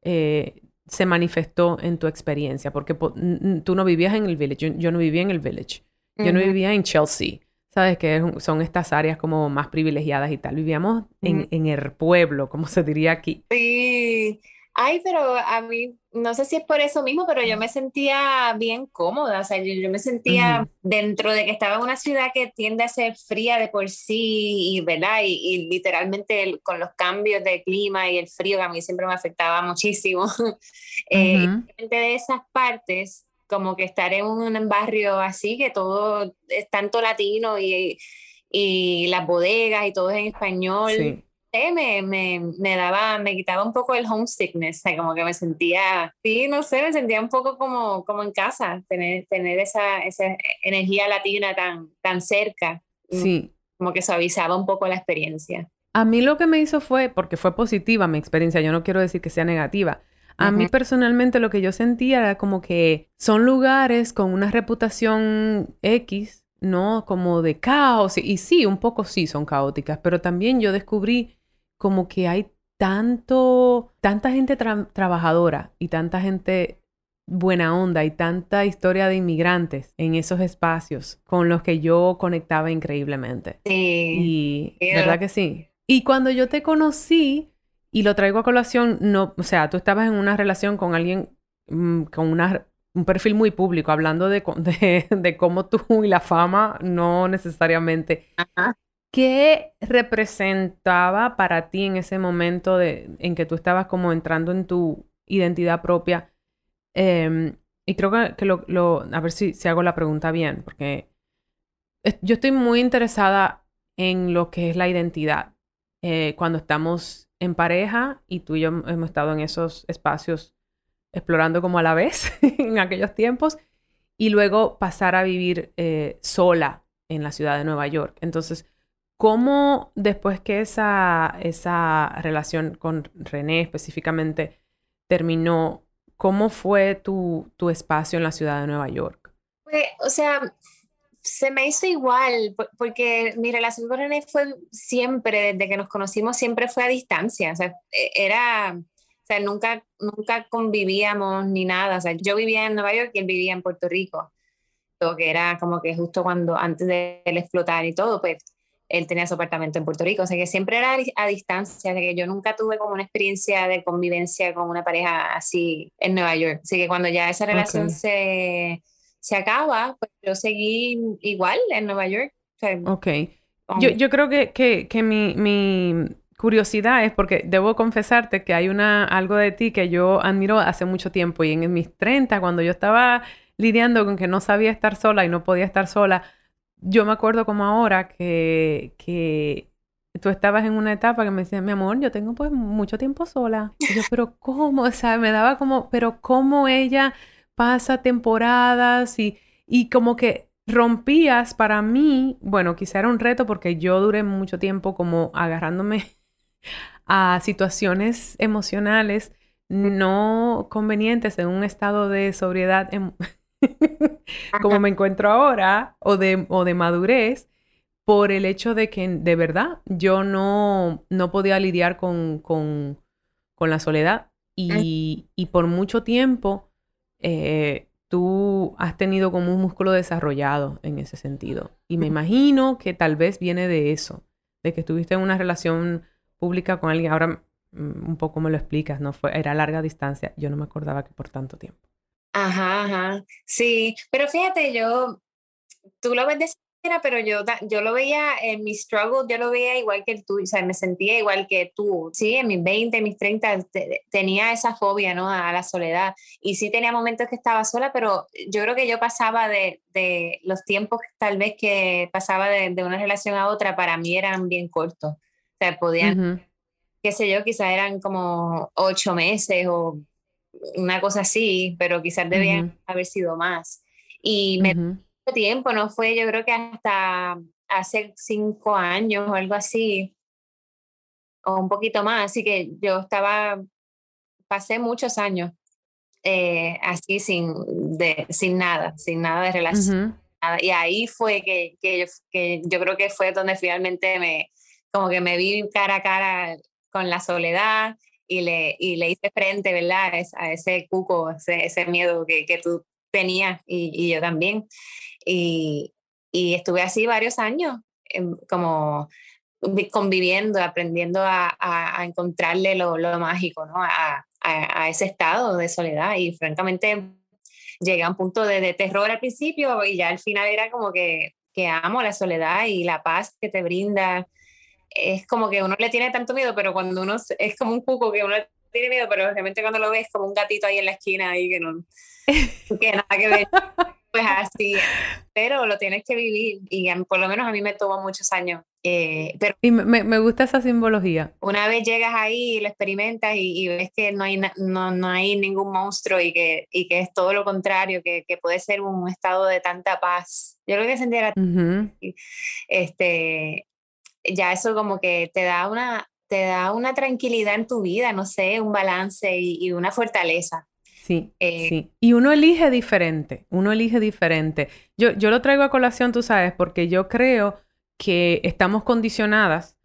eh, se manifestó en tu experiencia, porque tú no vivías en el village, yo, no vivía en el village, yo no vivía en Chelsea, ¿sabes? Que son estas áreas como más privilegiadas y tal, vivíamos en, en el pueblo, como se diría aquí. Sí, Ay, pero a mí, no sé si es por eso mismo, pero yo me sentía bien cómoda, o sea, yo, me sentía dentro de que estaba en una ciudad que tiende a ser fría de por sí, y, ¿verdad? Y, literalmente con los cambios de clima y el frío que a mí siempre me afectaba muchísimo. eh, de esas partes, como que estar en un barrio así, que todo es tanto latino y, y las bodegas y todo es en español. Sí me, me, me, daba, me quitaba un poco el homesickness, como que me sentía, sí, no sé, me sentía un poco como, como en casa, tener, tener esa, esa energía latina tan, tan cerca. Sí. Como que suavizaba un poco la experiencia. A mí lo que me hizo fue, porque fue positiva mi experiencia, yo no quiero decir que sea negativa. A mí personalmente lo que yo sentía era como que son lugares con una reputación X, ¿no? Como de caos. Y sí, un poco sí son caóticas, pero también yo descubrí como que hay tanto, tanta gente trabajadora y tanta gente buena onda y tanta historia de inmigrantes en esos espacios con los que yo conectaba increíblemente. Sí. Y verdad que sí. Y cuando yo te conocí y lo traigo a colación, no, o sea, tú estabas en una relación con alguien mm, con una, un perfil muy público, hablando de, de, de, cómo tú y la fama no necesariamente Ajá. ¿Qué representaba para ti en ese momento de, en que tú estabas como entrando en tu identidad propia? Em, y creo que, lo, a ver si, si, hago la pregunta bien, porque yo estoy muy interesada en lo que es la identidad. Eh, cuando estamos en pareja y tú y yo hemos estado en esos espacios explorando como a la vez en aquellos tiempos y luego pasar a vivir eh, sola en la ciudad de Nueva York. Entonces, ¿Cómo después que esa, esa relación con René específicamente terminó, ¿cómo fue tu, tu espacio en la ciudad de Nueva York? Pues, o sea, se me hizo igual, porque mi relación con René fue siempre, desde que nos conocimos, siempre fue a distancia. O sea, e, era, o sea, nunca, nunca convivíamos ni nada. O sea, yo vivía en Nueva York y él vivía en Puerto Rico. Que era como que justo cuando, antes de él explotar y todo, pues él tenía su apartamento en Puerto Rico. O sea, que siempre era a distancia. O sea, que yo nunca tuve como una experiencia de convivencia con una pareja así en Nueva York. Así que cuando ya esa relación se se acaba, pues yo seguí igual en Nueva York. ok. Yo, yo, creo que, que, que mi, mi, curiosidad es porque debo confesarte que hay una, algo de ti que yo admiro hace mucho tiempo y en mis 30, cuando yo estaba lidiando con que no sabía estar sola y no podía estar sola, yo me acuerdo como ahora que, que tú estabas en una etapa que me decías, mi amor, yo tengo pues mucho tiempo sola. Y yo, pero ¿cómo? O sea, me daba como, pero ¿cómo ella pasa temporadas y, y como que rompías para mí, bueno, quizá era un reto porque yo duré mucho tiempo como agarrándome a situaciones emocionales no convenientes en un estado de sobriedad em, como me encuentro ahora o de, o de madurez por el hecho de que de verdad yo no, no podía lidiar con, con, con la soledad y, y por mucho tiempo eh, tú has tenido como un músculo desarrollado en ese sentido. Y me imagino que tal vez viene de eso, de que estuviste en una relación pública con alguien. Ahora mm, un poco me lo explicas, ¿no? Fue, era larga distancia. Yo no me acordaba que por tanto tiempo. Ajá, ajá. Sí, pero fíjate, yo, tú lo ves de pero yo, yo lo veía en mi struggle, yo lo veía igual que tú, o sea, me sentía igual que tú. Sí, en mis 20, mis 30 tenía esa fobia, ¿no? A la soledad. Y sí tenía momentos que estaba sola, pero yo creo que yo pasaba de, de los tiempos tal vez que pasaba de, de, una relación a otra, para mí eran bien cortos. O sea, podían, qué sé yo, quizás eran como ocho meses o una cosa así, pero quizás debían haber sido más. Y me tiempo, no fue, yo creo que hasta hace cinco años o algo así, o un poquito más, así que yo estaba, pasé muchos años eh, así sin, de, sin nada, sin nada de relación. Y ahí fue que, que, yo, que yo creo que fue donde finalmente me, como que me vi cara a cara con la soledad y le, y le hice frente, ¿verdad? A ese cuco, ese, ese miedo que, que tú tenías y, y yo también. Y, y estuve así varios años, em, como conviviendo, aprendiendo a, a, encontrarle lo, lo, mágico, ¿no? A, a, ese estado de soledad. Y francamente llegué a un punto de, de, terror al principio y ya al final era como que, que amo la soledad y la paz que te brinda. Es como que uno le tiene tanto miedo, pero cuando uno es como un cuco que uno tiene miedo, pero realmente cuando lo ves como un gatito ahí en la esquina ahí que no que nada que ver. Pues así, pero lo tienes que vivir y por lo menos a mí me tomó muchos años. Eh, pero y me, me, gusta esa simbología. Una vez llegas ahí y lo experimentas y, ves que no hay, no, no, hay ningún monstruo y que, y que es todo lo contrario, que, que, puede ser un estado de tanta paz. Yo lo que sentía era, este, ya eso como que te da una, te da una tranquilidad en tu vida, no sé, un balance y, y una fortaleza. Sí, eh, sí. Y uno elige diferente, uno elige diferente. Yo, yo lo traigo a colación, tú sabes, porque yo creo que estamos condicionadas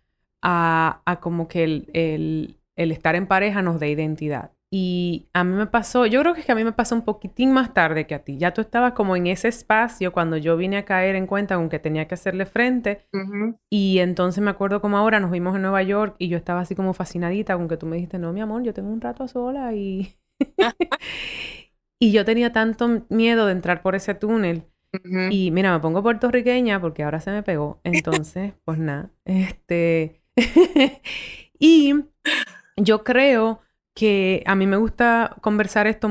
a, a como que el, el, el, estar en pareja nos dé identidad. Y a mí me pasó, yo creo que, es que a mí me pasó un poquitín más tarde que a ti. Ya tú estabas como en ese espacio cuando yo vine a caer en cuenta con que tenía que hacerle frente. Y entonces me acuerdo como ahora nos vimos en Nueva York y yo estaba así como fascinadita con que tú me dijiste, no, mi amor, yo tengo un rato a sola y y yo tenía tanto miedo de entrar por ese túnel. Y mira, me pongo puertorriqueña porque ahora se me pegó. Entonces, pues nada. Este. y yo creo que a mí me gusta conversar esto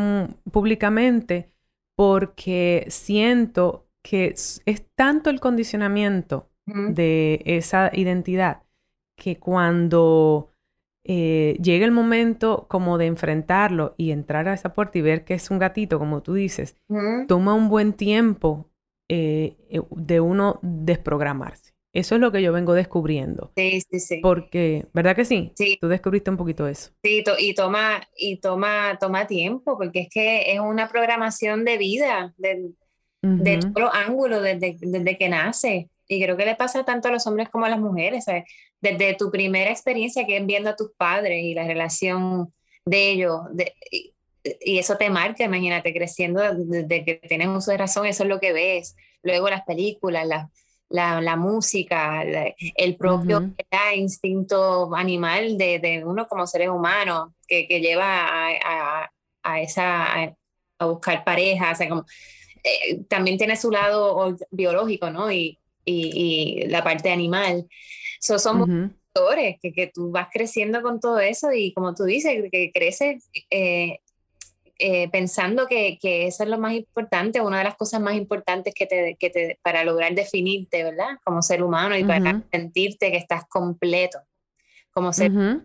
públicamente porque siento que es, tanto el condicionamiento de esa identidad que cuando eh, llega el momento como de enfrentarlo y entrar a esa puerta y ver que es un gatito, como tú dices, toma un buen tiempo eh, eh, de uno desprogramarse. Eso es lo que yo vengo descubriendo. Sí, sí, sí. Porque, ¿verdad que sí? Sí. Tú descubriste un poquito eso. Sí, to- y toma, y toma, toma tiempo, porque es que es una programación de vida, de, de Ujú. todos los ángulos, desde, desde que nace. Y creo que le pasa tanto a los hombres como a las mujeres, ¿sabes? Desde tu primera experiencia que es viendo a tus padres y la relación de ellos, de- y, y eso te marca, imagínate, creciendo desde que tienes uso de razón, eso es lo que ves. Luego las películas, la, la, la música, la- el propio instinto animal de, de uno como seres humanos que, que lleva a, a- a esa, a, a buscar pareja, o sea, como, eh, también tiene su lado biológico, ¿no? Y, y, y la parte animal. So, son Ujú. factores que, que tú vas creciendo con todo eso y como tú dices, que creces eh, eh, pensando que, que eso es lo más importante, una de las cosas más importantes que te, que te, para lograr definirte, ¿verdad? Como ser humano y para Ujú. sentirte que estás completo como ser. Ujú.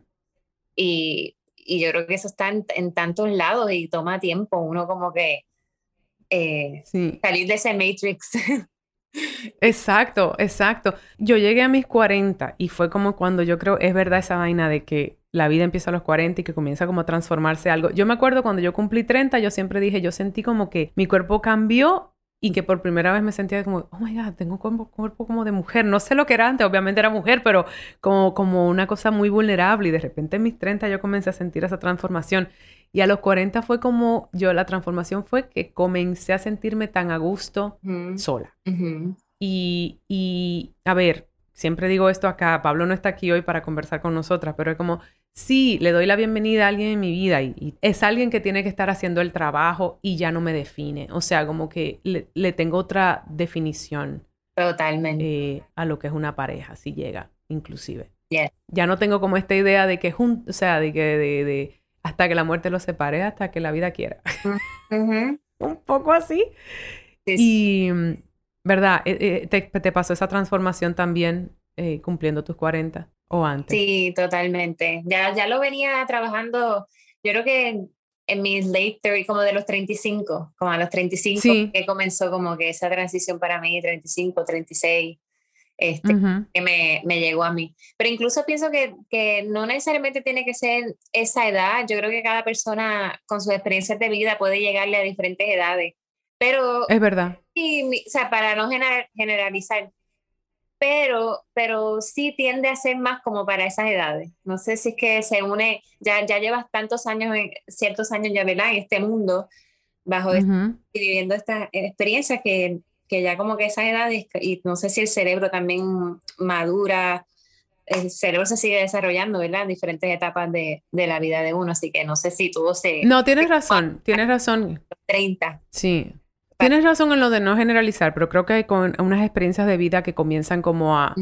Y, y yo creo que eso está en, en tantos lados y toma tiempo uno como que eh, Sí. salir de ese matrix. Exacto, exacto. Yo llegué a mis 40 y fue como cuando yo creo, es verdad esa vaina de que la vida empieza a los 40 y que comienza como a transformarse algo. Yo me acuerdo cuando yo cumplí 30, yo siempre dije, yo sentí como que mi cuerpo cambió y que por primera vez me sentía como, oh my God, tengo un cuerpo, cuerpo como de mujer. No sé lo que era antes, obviamente era mujer, pero como, como una cosa muy vulnerable y de repente en mis 30 yo comencé a sentir esa transformación. Y a los 40 fue como, yo la transformación fue que comencé a sentirme tan a gusto sola. Y, y, a ver, siempre digo esto acá, Pablo no está aquí hoy para conversar con nosotras, pero es como, sí, le doy la bienvenida a alguien en mi vida y, y es alguien que tiene que estar haciendo el trabajo y ya no me define. O sea, como que le, le tengo otra definición Totalmente. eh, a lo que es una pareja, si llega, inclusive. Yes. Ya no tengo como esta idea de que, jun- o sea, de que de, de hasta que la muerte los separe, hasta que la vida quiera. Un poco así. Sí, sí. Y, ¿verdad? Eh, eh, ¿Te, te pasó esa transformación también eh, cumpliendo tus 40 o antes? Sí, totalmente. Ya, ya lo venía trabajando, yo creo que en, mis late 30, como de los 35, como a los 35 Sí. que comenzó como que esa transición para mí, 35, 36, este, Ujú. que me, me llegó a mí. Pero incluso pienso que, que no necesariamente tiene que ser esa edad. Yo creo que cada persona con sus experiencias de vida puede llegarle a diferentes edades. Pero Es verdad. O sea, para no gener- generalizar, pero, pero sí tiende a ser más como para esas edades. No sé si es que se une, ya, ya llevas tantos años, en, ciertos años ya, ¿verdad? En este mundo, bajo este- Ujú. y viviendo estas experiencias que, que ya como que esas edades, y no sé si el cerebro también madura, el cerebro se sigue desarrollando, ¿verdad? En diferentes etapas de, de la vida de uno, así que no sé si tuvo se No, tienes razón, tienes razón. 30. Sí. Tienes razón en lo de no generalizar, pero creo que hay con unas experiencias de vida que comienzan como a,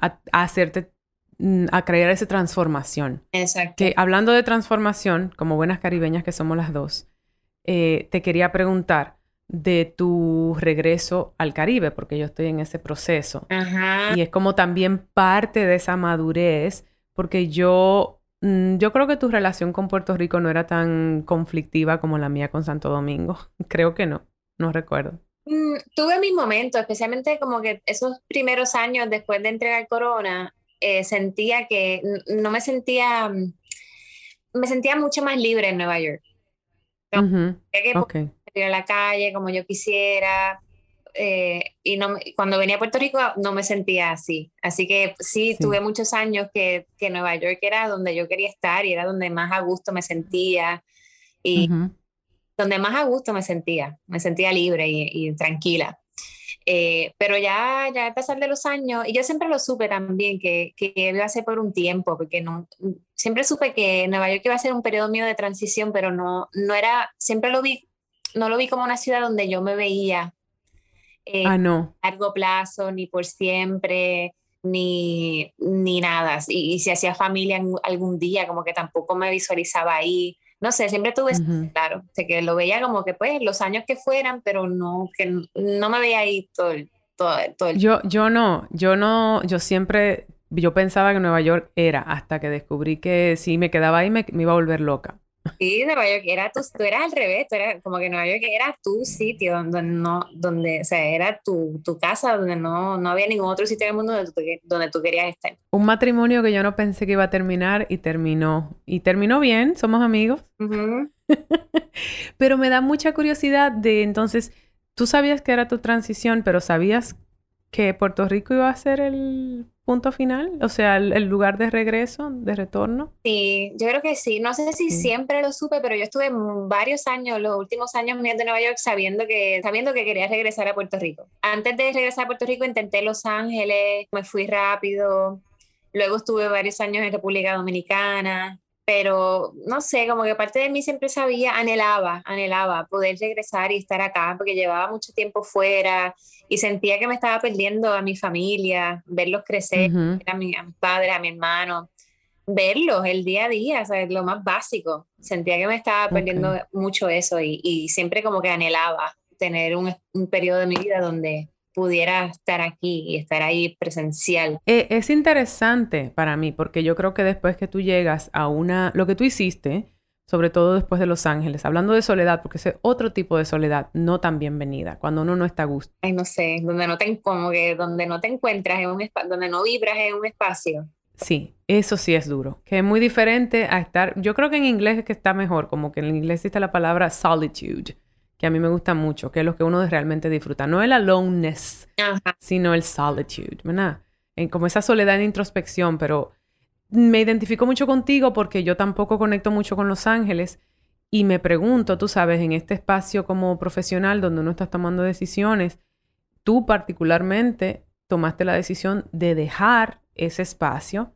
a, a hacerte, mm, a crear esa transformación. Exacto. Que hablando de transformación, como buenas caribeñas que somos las dos, eh, te quería preguntar de tu regreso al Caribe, porque yo estoy en ese proceso. Ajá. Y es como también parte de esa madurez, porque yo, mm, yo creo que tu relación con Puerto Rico no era tan conflictiva como la mía con Santo Domingo. Creo que no, no recuerdo. Mm, tuve mis momentos, especialmente como que esos primeros años después de entregar Corona, eh, sentía que no me sentía, mm, me sentía mucho más libre en Nueva York. Ujú, Sentía que salir a la calle como yo quisiera. eh, y no, cuando venía a Puerto Rico no me sentía así. Así que sí, Sí. tuve muchos años que, que Nueva York era donde yo quería estar y era donde más a gusto me sentía. Y, donde más a gusto me sentía, me sentía libre y, y tranquila. Eh, pero ya, ya al pasar de los años, y yo siempre lo supe también, que, que iba a ser por un tiempo, porque no, siempre supe que Nueva York iba a ser un periodo mío de transición, pero no, no era, siempre lo vi, no lo vi como una ciudad donde yo me veía eh, Ah, no. a largo plazo, ni por siempre, ni, ni nada. Y, y si hacía familia en algún día, como que tampoco me visualizaba ahí. No sé, siempre tuve Ujú. claro, o sea, que lo veía como que pues los años que fueran, pero no, que no me veía ahí todo el, todo, todo el Yo, yo no, yo no, yo siempre, yo pensaba que Nueva York era, hasta que descubrí que si me quedaba ahí me, me iba a volver loca. Sí, Nueva York era tu, tú eras al revés, tú eras, como que Nueva York era tu sitio, donde no, donde, o sea, era tu, tu casa, donde no, no había ningún otro sitio del mundo donde tú, donde tú querías estar. Un matrimonio que yo no pensé que iba a terminar y terminó. Y terminó bien, somos amigos. pero me da mucha curiosidad de entonces, tú sabías que era tu transición, pero sabías que Puerto Rico iba a ser el punto final? O sea, el, lugar de regreso, de retorno. Sí, yo creo que sí. No sé si siempre lo supe, pero yo estuve varios años, los últimos años míos de Nueva York, sabiendo que, sabiendo que quería regresar a Puerto Rico. Antes de regresar a Puerto Rico intenté Los Ángeles, me fui rápido. Luego estuve varios años en República Dominicana pero no sé, como que parte de mí siempre sabía, anhelaba, anhelaba poder regresar y estar acá, porque llevaba mucho tiempo fuera y sentía que me estaba perdiendo a mi familia, verlos crecer, a, mi, a mis padres, a mi hermano, verlos el día a día, ¿sabes? lo más básico. Sentía que me estaba perdiendo mucho eso y, y, siempre como que anhelaba tener un, un periodo de mi vida donde pudiera estar aquí y estar ahí presencial. Eh, es interesante para mí porque yo creo que después que tú llegas a una, lo que tú hiciste, sobre todo después de Los Ángeles, hablando de soledad, porque es otro tipo de soledad no tan bienvenida, cuando uno no está a gusto. Ay, no sé, donde no te, como que donde no te encuentras en un espacio, donde no vibras en un espacio. Sí, eso sí es duro, que es muy diferente a estar, yo creo que en inglés es que está mejor, como que en inglés existe la palabra solitude, que a mí me gusta mucho, que es lo que uno realmente disfruta. No el aloneness, sino el solitude, ¿verdad? En, como esa soledad de introspección, pero me identifico mucho contigo porque yo tampoco conecto mucho con Los Ángeles y me pregunto, tú sabes, en este espacio como profesional donde uno está tomando decisiones, tú particularmente tomaste la decisión de dejar ese espacio.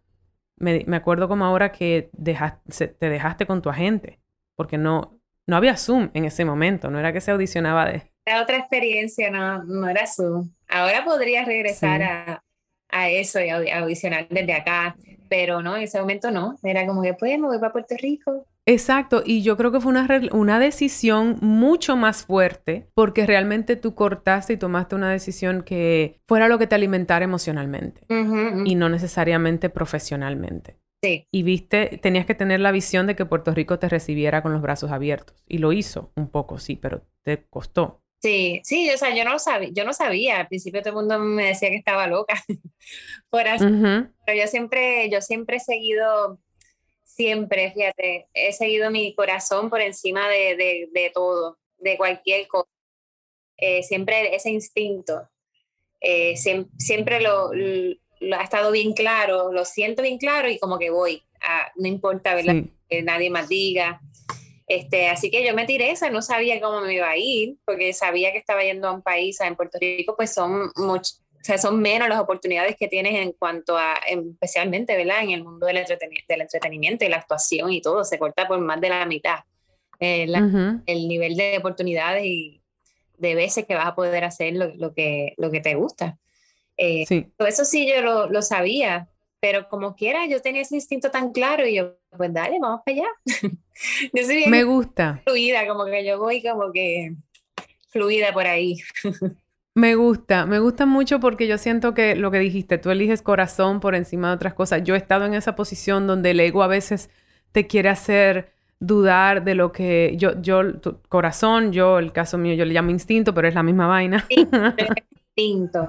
Me, me acuerdo como ahora que dejaste, te dejaste con tu agente, porque no, no había Zoom en ese momento, no era que se audicionaba de... Era otra experiencia, no, no era Zoom. Ahora podría regresar a, a, eso y audicionar desde acá, pero no, en ese momento no. Era como que pues me voy para Puerto Rico. Exacto, y yo creo que fue una, una decisión mucho más fuerte porque realmente tú cortaste y tomaste una decisión que fuera lo que te alimentara emocionalmente y no necesariamente profesionalmente. Y viste, tenías que tener la visión de que Puerto Rico te recibiera con los brazos abiertos. Y lo hizo un poco, sí, pero te costó. Sí, sí, o sea, yo no sabía, yo no sabía, al principio todo el mundo me decía que estaba loca por así, pero yo siempre, yo siempre he seguido, siempre, fíjate, he seguido mi corazón por encima de, de, todo, de cualquier cosa, eh, siempre ese instinto, eh, siempre, lo, ha estado bien claro, lo siento bien claro y como que voy, no importa que nadie más diga. Este, así que yo me tiré esa, no sabía cómo me iba a ir, porque sabía que estaba yendo a un país, en Puerto Rico, pues son o sea, son menos las oportunidades que tienes en cuanto a, especialmente, ¿verdad? En el mundo del, del entretenimiento y la actuación y todo, se corta por más de la mitad. Eh, el nivel de oportunidades y de veces que vas a poder hacer lo, lo, que, lo que te gusta. Eh, eso sí, yo lo, sabía, pero como quiera, yo tenía ese instinto tan claro y yo, pues dale, vamos para allá. yo soy bien Me gusta. Fluida, como que yo voy como que fluida por ahí. Me gusta, me gusta mucho porque yo siento que lo que dijiste, tú eliges corazón por encima de otras cosas. Yo he estado en esa posición donde el ego a veces te quiere hacer dudar de lo que yo, yo, tu corazón, yo, el caso mío, yo le llamo instinto, pero es la misma vaina. Sí, instinto.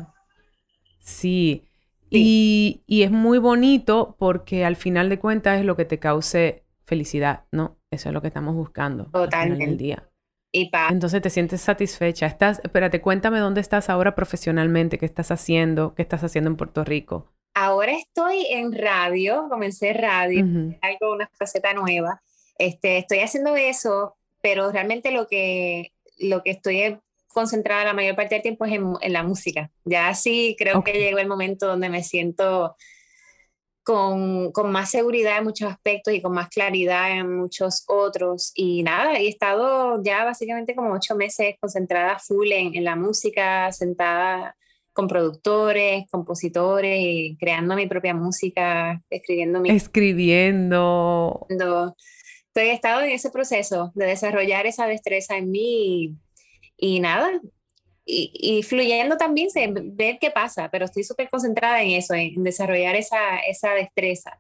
Sí. Y, es muy bonito porque al final de cuentas es lo que te cause felicidad, ¿no? Eso es lo que estamos buscando. Totalmente. Al día. Y Entonces te sientes satisfecha. Estás, espérate, cuéntame dónde estás ahora profesionalmente, qué estás haciendo, qué estás haciendo en Puerto Rico. Ahora estoy en radio, comencé radio, algo, una faceta nueva. Este, estoy haciendo eso, pero realmente lo que, lo que estoy concentrada la mayor parte del tiempo es en, la música. Ya sí creo que llegó el momento donde me siento con, con, más seguridad en muchos aspectos y con más claridad en muchos otros. Y nada, he estado ya básicamente como ocho meses concentrada full en, en la música, sentada con productores, compositores, y creando mi propia música, escribiendo mi... Escribiendo. Estoy, he estado en ese proceso de desarrollar esa destreza en mí y nada, y, fluyendo también, ver qué pasa, pero estoy súper concentrada en eso, en desarrollar esa, esa destreza.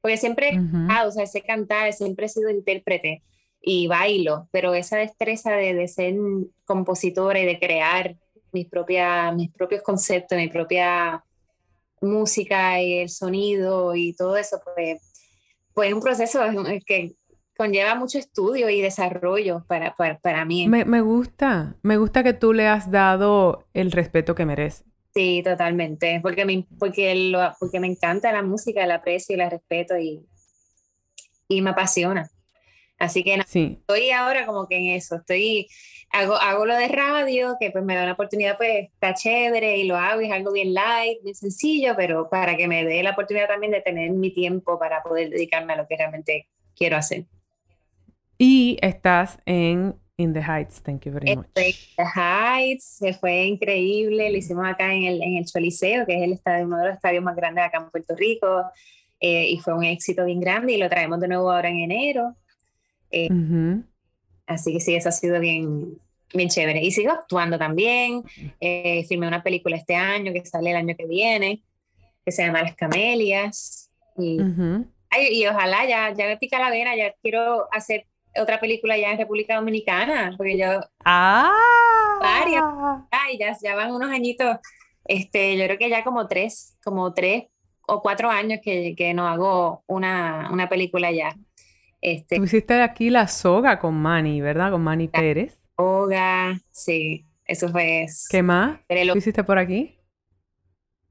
Porque siempre, ah, o sea, sé cantar, siempre he sido intérprete, y bailo, pero esa destreza de, de ser compositora y de crear mis, propia, mis propios conceptos, mi propia música y el sonido y todo eso, pues, pues un proceso que conlleva mucho estudio y desarrollo para, para, mí. Me, me, gusta, me gusta que tú le has dado el respeto que merece. Sí, totalmente, porque me, porque, lo, porque me encanta la música, la aprecio y la respeto y, y me apasiona. Así que estoy ahora como que en eso, estoy, hago, hago lo de radio, que pues me da una oportunidad, pues está chévere y lo hago, y es algo bien light, bien sencillo, pero para que me dé la oportunidad también de tener mi tiempo para poder dedicarme a lo que realmente quiero hacer. Y estás en In the Heights, thank you very much. In the Heights, se fue increíble, lo hicimos acá en el, en el Choliseo, que es el estadio, uno de los estadios más grandes acá en Puerto Rico, eh, y fue un éxito bien grande y lo traemos de nuevo ahora en enero. Eh, así que sí, eso ha sido bien, bien chévere. Y sigo actuando también. Eh, filmé una película este año que sale el año que viene, que se llama Las Camelias. Y, y ojalá ya, ya me pica la vena, ya quiero hacer otra película ya en República Dominicana, porque yo... Ah. Varias. Ay, ya, ya van unos añitos. Este, yo creo que ya como tres, como tres o cuatro años que, que no hago una, una película ya. Este, Tú hiciste aquí la soga con Manny, ¿verdad? Con Manny Pérez. Soga, sí, eso fue. ¿Qué más? ¿Qué hiciste por aquí?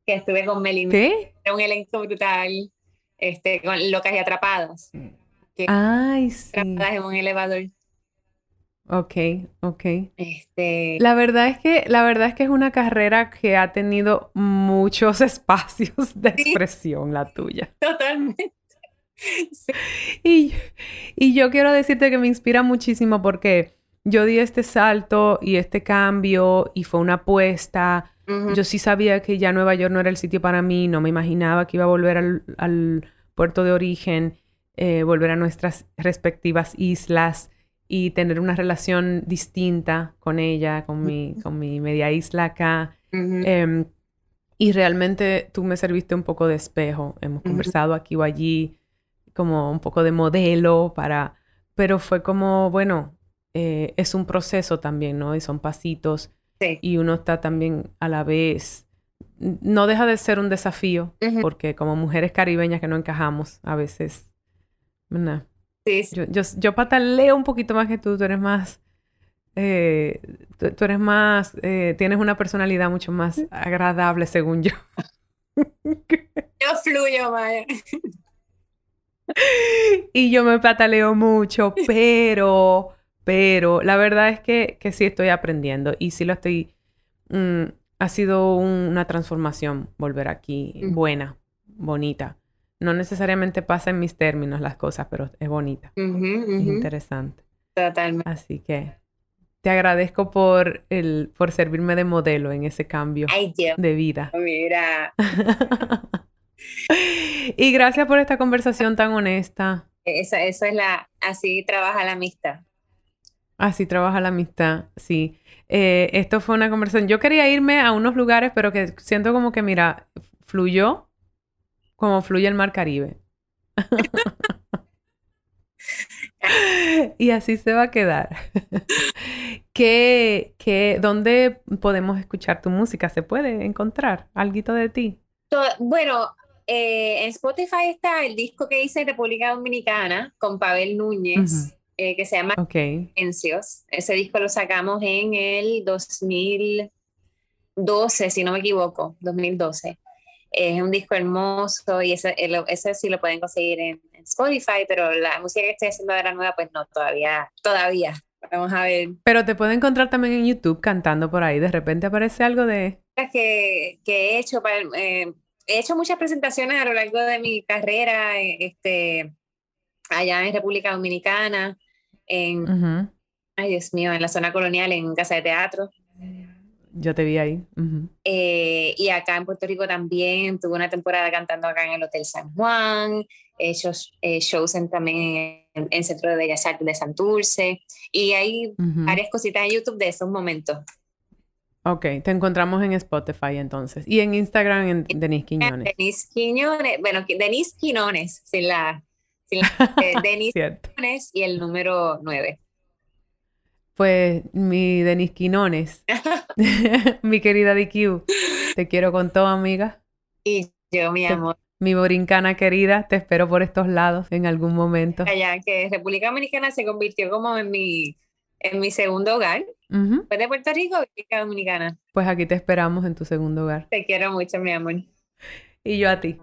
Que estuve con Melina. ¿Qué? Un elenco brutal, este, con locas y atrapadas. Ay, sí. En un elevador. Ok, ok. Este... La verdad es que, la verdad es que es una carrera que ha tenido muchos espacios de expresión, la tuya. Totalmente. Y, y yo quiero decirte que me inspira muchísimo porque yo di este salto y este cambio y fue una apuesta. Yo sí sabía que ya Nueva York no era el sitio para mí, no me imaginaba que iba a volver al, puerto de origen, eh, volver a nuestras respectivas islas y tener una relación distinta con ella, con mi, con mi media isla acá. Em, y realmente tú me serviste un poco de espejo. Hemos conversado aquí o allí como un poco de modelo para, pero fue como, bueno, eh, es un proceso también, ¿no? Y son pasitos. Y uno está también a la vez, no deja de ser un desafío, porque como mujeres caribeñas que no encajamos, a veces, ¿no? Sí, Yo, yo, yo, pataleo un poquito más que tú, tú eres más, eh, tú, eres más, eh, tienes una personalidad mucho más agradable según yo. yo fluyo, Maya. y yo me pataleo mucho, pero, pero la verdad es que, que sí estoy aprendiendo y sí lo estoy... Mm, ha sido una transformación volver aquí, mm. buena, bonita. No necesariamente pasa en mis términos las cosas, pero es bonita. Es interesante. Totalmente. Así que te agradezco por, el, por servirme de modelo en ese cambio de vida. Mira. y gracias por esta conversación tan honesta. Esa, es la, así trabaja la amistad. Así trabaja la amistad, sí. Eh, esto fue una conversación. Yo quería irme a unos lugares, pero que siento como que, mira, fluyó como fluye el mar Caribe. y así se va a quedar. ¿Qué, qué, ¿Dónde podemos escuchar tu música? ¿Se puede encontrar algo de ti? Bueno, eh, en Spotify está el disco que hice en República Dominicana con Pavel Núñez, eh, que se llama okay. Ese disco lo sacamos en el 2012, si no me equivoco, 2012. Es un disco hermoso y ese, ese sí lo pueden conseguir en, Spotify, pero la música que estoy haciendo ahora nueva, pues no, todavía, todavía. Vamos a ver. Pero te pueden encontrar también en YouTube cantando por ahí. De repente aparece algo de... Que, que he hecho para... Eh, he hecho muchas presentaciones a lo largo de mi carrera, este, allá en República Dominicana, en, ay Dios mío, en la zona colonial, en Casa de Teatro. Yo te vi ahí. Eh, y acá en Puerto Rico también, tuve una temporada cantando acá en el Hotel San Juan, he hecho eh, shows en, también en, el Centro de Bellas Artes de Santurce, y hay varias cositas en YouTube de esos momentos. Ok, te encontramos en Spotify entonces. Y en Instagram en Denise Quiñones. Denise Quiñones, bueno, Denise Quiñones, sin la, Sí, eh, Denis Quinones y el número 9. Pues mi Denis Quinones, mi querida DQ, te quiero con todo, amiga. Y yo, mi amor. Mi borincana querida, te espero por estos lados en algún momento. Allá, que República Dominicana se convirtió como en mi, en mi segundo hogar. Después de Puerto Rico, República Dominicana. Pues aquí te esperamos en tu segundo hogar. Te quiero mucho, mi amor. Y yo a ti.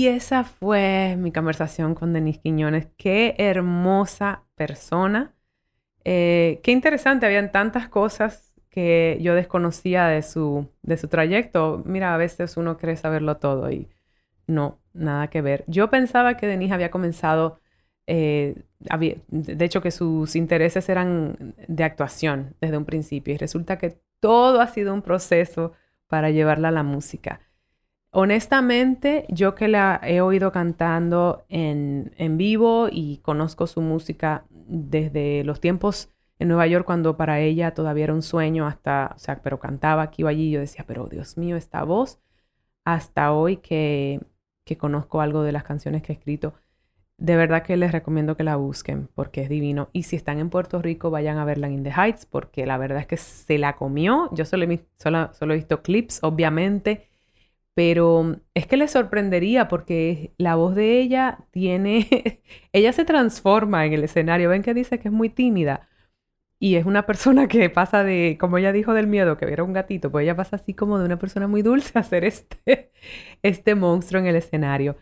Y esa fue mi conversación con Denise Quiñones. Qué hermosa persona. Eh, qué interesante, habían tantas cosas que yo desconocía de su, de su trayecto. Mira, a veces uno cree saberlo todo y no, nada que ver. Yo pensaba que Denise había comenzado, eh, de hecho que sus intereses eran de actuación desde un principio y resulta que todo ha sido un proceso para llevarla a la música. Honestamente, yo que la he oído cantando en, en, vivo y conozco su música desde los tiempos en Nueva York, cuando para ella todavía era un sueño, hasta, o sea, pero cantaba aquí o allí, yo decía, pero Dios mío, esta voz, hasta hoy que, que conozco algo de las canciones que he escrito, de verdad que les recomiendo que la busquen porque es divino. Y si están en Puerto Rico, vayan a verla en the Heights porque la verdad es que se la comió. Yo solo solo, solo he visto clips, obviamente pero es que le sorprendería porque la voz de ella tiene, ella se transforma en el escenario, ven que dice que es muy tímida y es una persona que pasa de, como ella dijo del miedo, que era un gatito, pues ella pasa así como de una persona muy dulce a ser este, este monstruo en el escenario.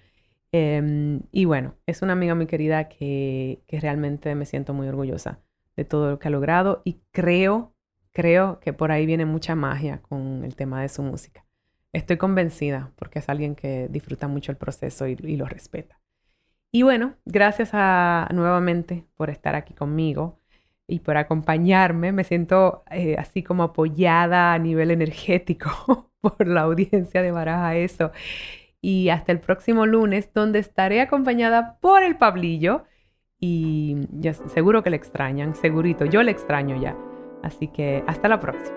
Em, y bueno, es una amiga muy querida que, que realmente me siento muy orgullosa de todo lo que ha logrado y creo, creo que por ahí viene mucha magia con el tema de su música. Estoy convencida porque es alguien que disfruta mucho el proceso y, lo respeta. Y bueno, gracias a, nuevamente por estar aquí conmigo y por acompañarme. Me siento eh, así como apoyada a nivel energético por la audiencia de Baraja Eso. Y hasta el próximo lunes, donde estaré acompañada por el Pablillo. Y ya seguro que le extrañan, segurito. Yo le extraño ya. Así que hasta la próxima.